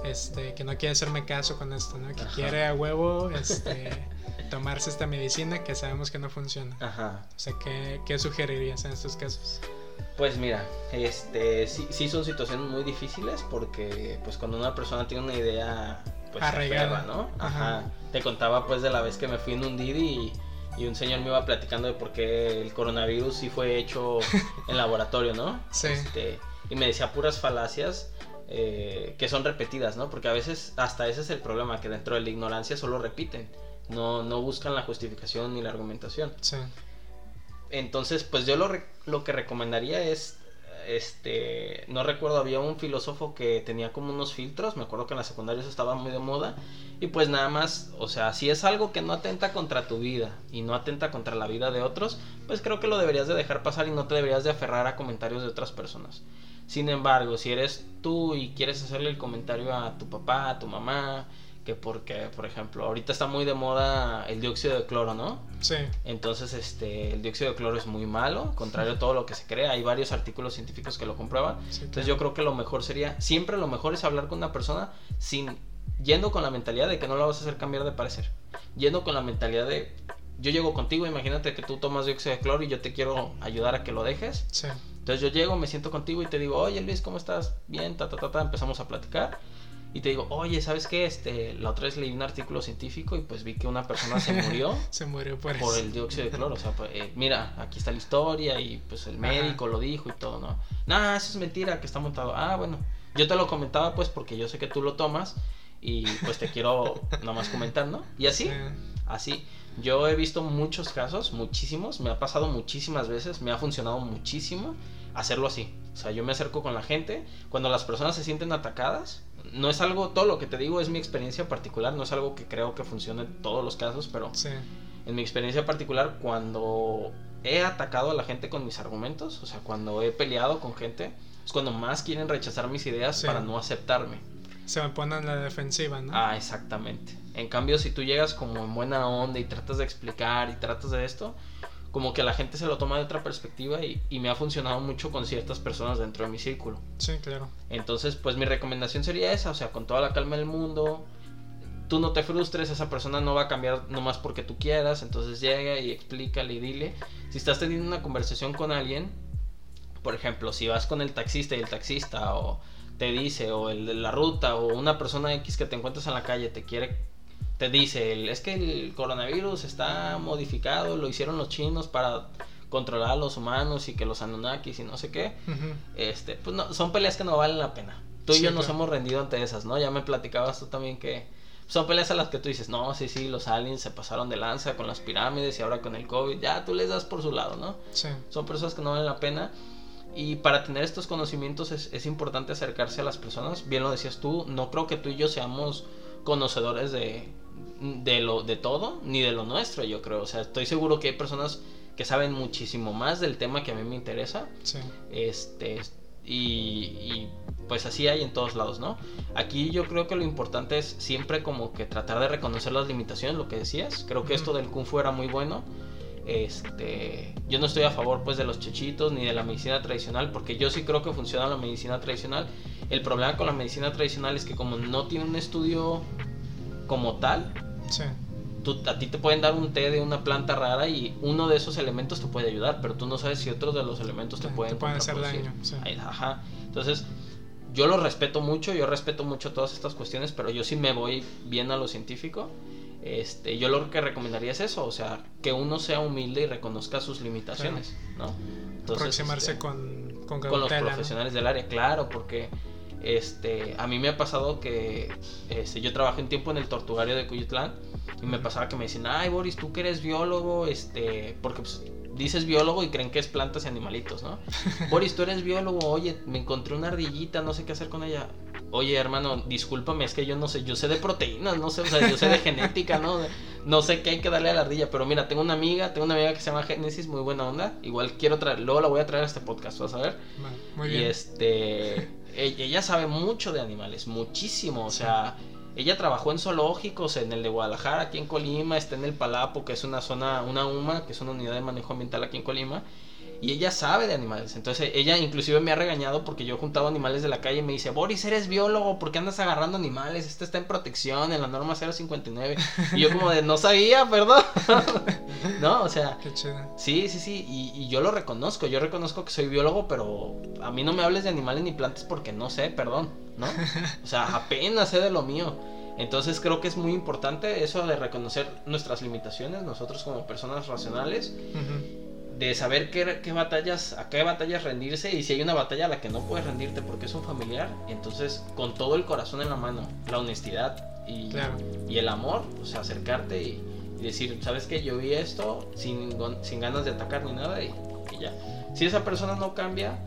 Este, que no quiere hacerme caso con esto, ¿no? Que Ajá. quiere a huevo este, [laughs] tomarse esta medicina que sabemos que no funciona. Ajá. O sea, ¿qué, qué sugerirías en estos casos? Pues mira, este sí, sí son situaciones muy difíciles porque pues cuando una persona tiene una idea pues Arraigada. ¿no? Ajá. Ajá. Te contaba pues de la vez que me fui en un Didi y, y un señor me iba platicando de por qué el coronavirus sí fue hecho [laughs] en laboratorio, ¿no? Sí. Este, y me decía puras falacias eh, que son repetidas, ¿no? Porque a veces hasta ese es el problema, que dentro de la ignorancia solo repiten, no, no buscan la justificación ni la argumentación. Sí. Entonces, pues yo lo, lo que recomendaría es este, no recuerdo, había un filósofo que tenía como unos filtros, me acuerdo que en la secundaria eso estaba muy de moda, y pues nada más, o sea, si es algo que no atenta contra tu vida y no atenta contra la vida de otros, pues creo que lo deberías de dejar pasar y no te deberías de aferrar a comentarios de otras personas. Sin embargo, si eres tú y quieres hacerle el comentario a tu papá, a tu mamá, que porque, por ejemplo, ahorita está muy de moda el dióxido de cloro, ¿no? Sí. Entonces, este, el dióxido de cloro es muy malo, contrario a todo lo que se cree. Hay varios artículos científicos que lo comprueban. Entonces, yo creo que lo mejor sería, siempre lo mejor es hablar con una persona sin yendo con la mentalidad de que no la vas a hacer cambiar de parecer. Yendo con la mentalidad de yo llego contigo, imagínate que tú tomas dióxido de cloro y yo te quiero ayudar a que lo dejes. Sí. Entonces yo llego, me siento contigo y te digo, oye Luis, ¿cómo estás? Bien, ta, ta, ta, ta. Empezamos a platicar y te digo, oye, ¿sabes qué? Este, la otra vez leí un artículo científico y pues vi que una persona se murió. [laughs] se murió por, por el dióxido de cloro. O sea, pues, eh, mira, aquí está la historia y pues el médico lo dijo y todo, ¿no? Nada, eso es mentira, que está montado. Ah, bueno, yo te lo comentaba pues porque yo sé que tú lo tomas y pues te quiero nomás comentar, ¿no? Y así, así. Yo he visto muchos casos, muchísimos, me ha pasado muchísimas veces, me ha funcionado muchísimo hacerlo así. O sea, yo me acerco con la gente, cuando las personas se sienten atacadas, no es algo, todo lo que te digo es mi experiencia particular, no es algo que creo que funcione en todos los casos, pero en mi experiencia particular, cuando he atacado a la gente con mis argumentos, o sea, cuando he peleado con gente, es cuando más quieren rechazar mis ideas para no aceptarme. Se me ponen en la defensiva, ¿no? Ah, exactamente. En cambio, si tú llegas como en buena onda y tratas de explicar y tratas de esto, como que la gente se lo toma de otra perspectiva y, me ha funcionado mucho con ciertas personas dentro de mi círculo. Sí, claro. Entonces, pues mi recomendación sería esa, o sea, con toda la calma del mundo, tú no te frustres, esa persona no va a cambiar nomás porque tú quieras, entonces llega y explícale y dile. Si estás teniendo una conversación con alguien, por ejemplo, si vas con el taxista y el taxista o te dice, o el de la ruta, o una persona X que te encuentras en la calle te quiere te dice, es que el coronavirus está modificado, lo hicieron los chinos para controlar a los humanos y que los Anunnakis y no sé qué, este, pues no, son peleas que no valen la pena. Tú y yo nos hemos rendido ante esas, ¿no? Ya me platicabas tú también que son peleas a las que tú dices, no, sí, sí, los aliens se pasaron de lanza con las pirámides y ahora con el COVID, ya tú les das por su lado, ¿no? Sí. Son personas que no valen la pena. Y para tener estos conocimientos es, es importante acercarse a las personas. Bien lo decías tú, no creo que tú y yo seamos conocedores de, de lo de todo ni de lo nuestro, yo creo. O sea, estoy seguro que hay personas que saben muchísimo más del tema que a mí me interesa. Sí. Este y, pues así hay en todos lados, ¿no? Aquí yo creo que lo importante es siempre como que tratar de reconocer las limitaciones, lo que decías. Creo que esto del kung fu era muy bueno. Este, yo no estoy a favor pues de los chechitos ni de la medicina tradicional porque yo sí creo que funciona la medicina tradicional. El problema con la medicina tradicional es que como no tiene un estudio como tal, Sí. Tú, a ti te pueden dar un té de una planta rara y uno de esos elementos te puede ayudar, pero tú no sabes si otros de los elementos te pueden, hacer daño. Ajá. Entonces, yo lo respeto mucho, yo respeto mucho todas estas cuestiones, pero yo sí me voy bien a lo científico. Este, yo lo que recomendaría es eso, o sea, que uno sea humilde y reconozca sus limitaciones, ¿no? Entonces, Aproximarse este, con, con, con, los profesionales del área, claro, porque este, a mí me ha pasado que este, yo trabajé un tiempo en el tortugario de Cuyutlán y me pasaba que me decían, ay Boris, tú que eres biólogo, este, porque pues, dices biólogo y creen que es plantas y animalitos, ¿no? [laughs] Boris, tú eres biólogo, oye, me encontré una ardillita, no sé qué hacer con ella. Oye, hermano, discúlpame, es que yo no sé, yo sé de proteínas, no sé, o sea, yo sé de genética, ¿no? No sé qué hay que darle a la ardilla, pero mira, tengo una amiga, tengo una amiga que se llama Génesis, muy buena onda. Igual quiero traer, luego la voy a traer a este podcast, vas a ver. Muy bien. Y este ella sabe mucho de animales, muchísimo, o sea, ella trabajó en zoológicos, en el de Guadalajara, aquí en Colima, está en el Palapo, que es una zona, una UMA, que es una unidad de manejo ambiental aquí en Colima, y ella sabe de animales. Entonces ella inclusive me ha regañado porque yo he juntado animales de la calle y me dice, Boris, eres biólogo, ¿por qué andas agarrando animales? Este está en protección, en la norma 059. Y yo como de, no sabía, perdón. [laughs] no, o sea... Qué chido. Sí, sí, sí, y, y, yo lo reconozco, yo reconozco que soy biólogo, pero a mí no me hables de animales ni plantas porque no sé, perdón, ¿no? [laughs] O sea, apenas sé de lo mío. Entonces creo que es muy importante eso de reconocer nuestras limitaciones, nosotros como personas racionales de saber qué, batallas, a qué batallas rendirse y si hay una batalla a la que no puedes rendirte porque es un familiar, entonces con todo el corazón en la mano, la honestidad y, y el amor, o sea, acercarte y, decir, ¿sabes qué? Yo vi esto sin, sin ganas de atacar ni nada y, ya. Si esa persona no cambia,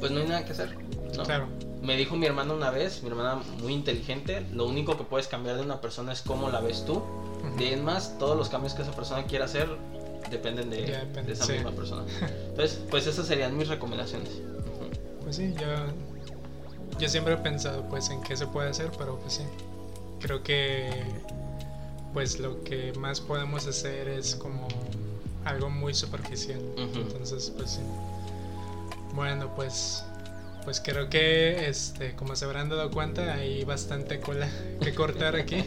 pues no hay nada que hacer. ¿no? Claro. Me dijo mi hermana una vez, mi hermana muy inteligente, lo único que puedes cambiar de una persona es cómo la ves tú. De ahí en más, todos los cambios que esa persona quiera hacer dependen de, depende, de esa sí. misma persona. Entonces, pues esas serían mis recomendaciones. Pues sí, yo, yo siempre he pensado pues en qué se puede hacer, pero pues sí. Creo que pues lo que más podemos hacer es como algo muy superficial. Ujú. Entonces, pues sí. Bueno, pues pues creo que este como se habrán dado cuenta hay bastante cola que cortar aquí.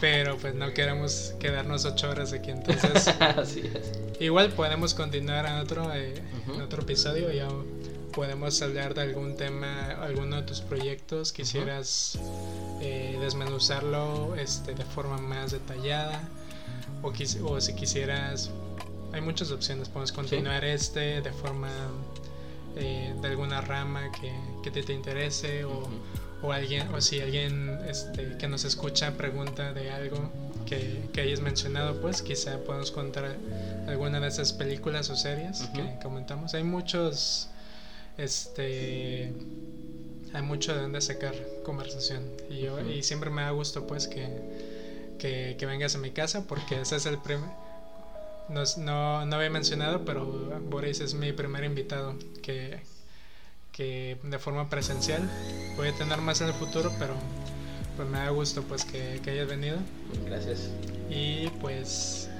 Pero pues no queremos quedarnos ocho horas aquí, entonces [laughs] Así es. Igual podemos continuar en otro, eh, en otro episodio, ya podemos hablar de algún tema, alguno de tus proyectos, quisieras eh, desmenuzarlo este, de forma más detallada, o si quisieras, hay muchas opciones, podemos continuar este de forma eh, de alguna rama que, que te, te interese, o, o alguien o si alguien este, que nos escucha pregunta de algo que, que hayas mencionado pues quizá podemos contar alguna de esas películas o series que comentamos. Hay muchos este hay mucho de dónde sacar conversación. Y yo y siempre me da gusto pues que, que, que vengas a mi casa porque ese es el primer no, no, no había mencionado pero Boris es mi primer invitado que, que de forma presencial. Voy a tener más en el futuro, pero pues me da gusto pues que, que hayas venido. Gracias. Y pues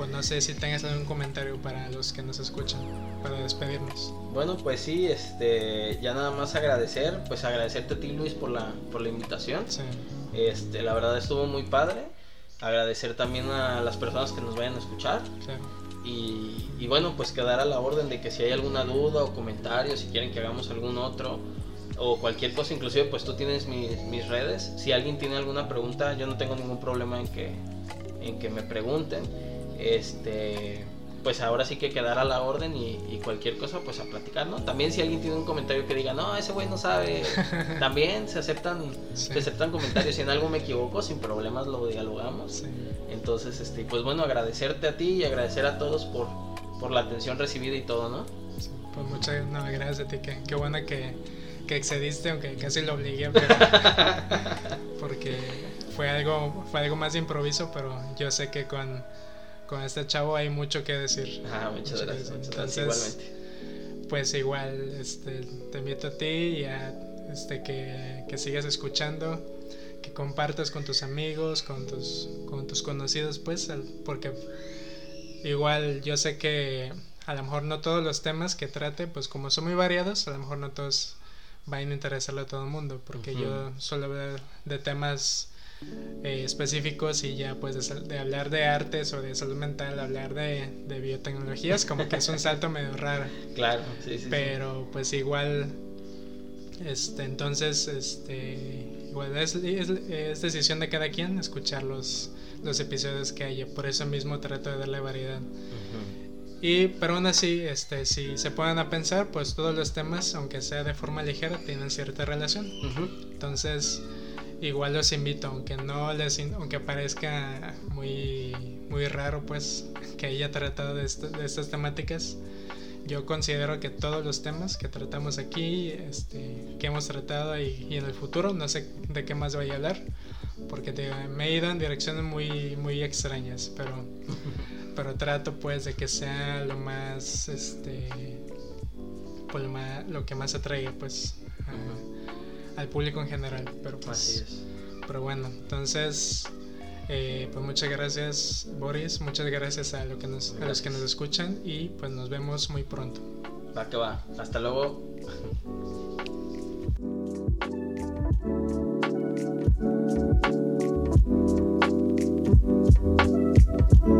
pues no sé si tengas algún comentario para los que nos escuchan, para despedirnos. Bueno, pues sí, este, ya nada más agradecer, pues agradecerte a ti Luis por la, por la invitación. Sí, Este, la verdad estuvo muy padre. Agradecer también a las personas que nos vayan a escuchar. Y, y bueno, pues quedar a la orden de que si hay alguna duda o comentario, si quieren que hagamos algún otro o cualquier cosa, inclusive pues tú tienes mis, mis redes. Si alguien tiene alguna pregunta, yo no tengo ningún problema en que, en que me pregunten. Este, pues ahora sí que quedar a la orden y, y cualquier cosa pues a platicar, ¿no? También si alguien tiene un comentario que diga, no, ese güey no sabe, [laughs] también se aceptan, Sí. se aceptan comentarios. Si en algo me equivoco, sin problemas lo dialogamos. Sí, Entonces, este, pues bueno, agradecerte a ti y agradecer a todos por, por la atención recibida y todo, ¿no? sí. Pues muchas no, gracias a ti, que, qué bueno que, que excediste, aunque casi lo obligué, pero- [laughs] porque fue algo, fue algo más de improviso, pero yo sé que con, con este chavo hay mucho que decir. [laughs] Ah, muchas gracias. muchas gracias, Entonces, igualmente. pues igual este, te invito a ti y a este, que, que sigas escuchando, que compartas con tus amigos, con tus, con tus conocidos, pues, porque igual yo sé que a lo mejor no todos los temas que trate, pues como son muy variados, a lo mejor no todos van a interesarle a todo el mundo, porque yo suelo hablar de temas eh, específicos y ya pues de, de hablar de artes o de salud mental, hablar de, de biotecnologías, como que es un salto medio raro. [laughs] Claro, sí, sí, sí. Pero pues igual, este, entonces, este, igual es, es, es decisión de cada quien escuchar los, los episodios que haya. Por eso mismo trato de darle variedad. Ujú. Y, pero aún así, este, si se pueden a pensar, pues todos los temas, aunque sea de forma ligera, tienen cierta relación. Ujú. Entonces, igual los invito, aunque no les, aunque parezca muy, muy raro, pues, que haya tratado de, esto- de estas temáticas. Yo considero que todos los temas que tratamos aquí, este, que hemos tratado y, y en el futuro, no sé de qué más voy a hablar, porque te- me he ido en direcciones muy, muy extrañas, pero, [laughs] pero trato pues de que sea lo más, este, pues, lo, más- lo que más atraiga pues. A- al público en general. Pero pues, Así es. Pero bueno, entonces, eh, pues muchas gracias Boris, muchas gracias a, lo que nos, a los que nos escuchan y pues nos vemos muy pronto. Va que va, hasta luego. [laughs]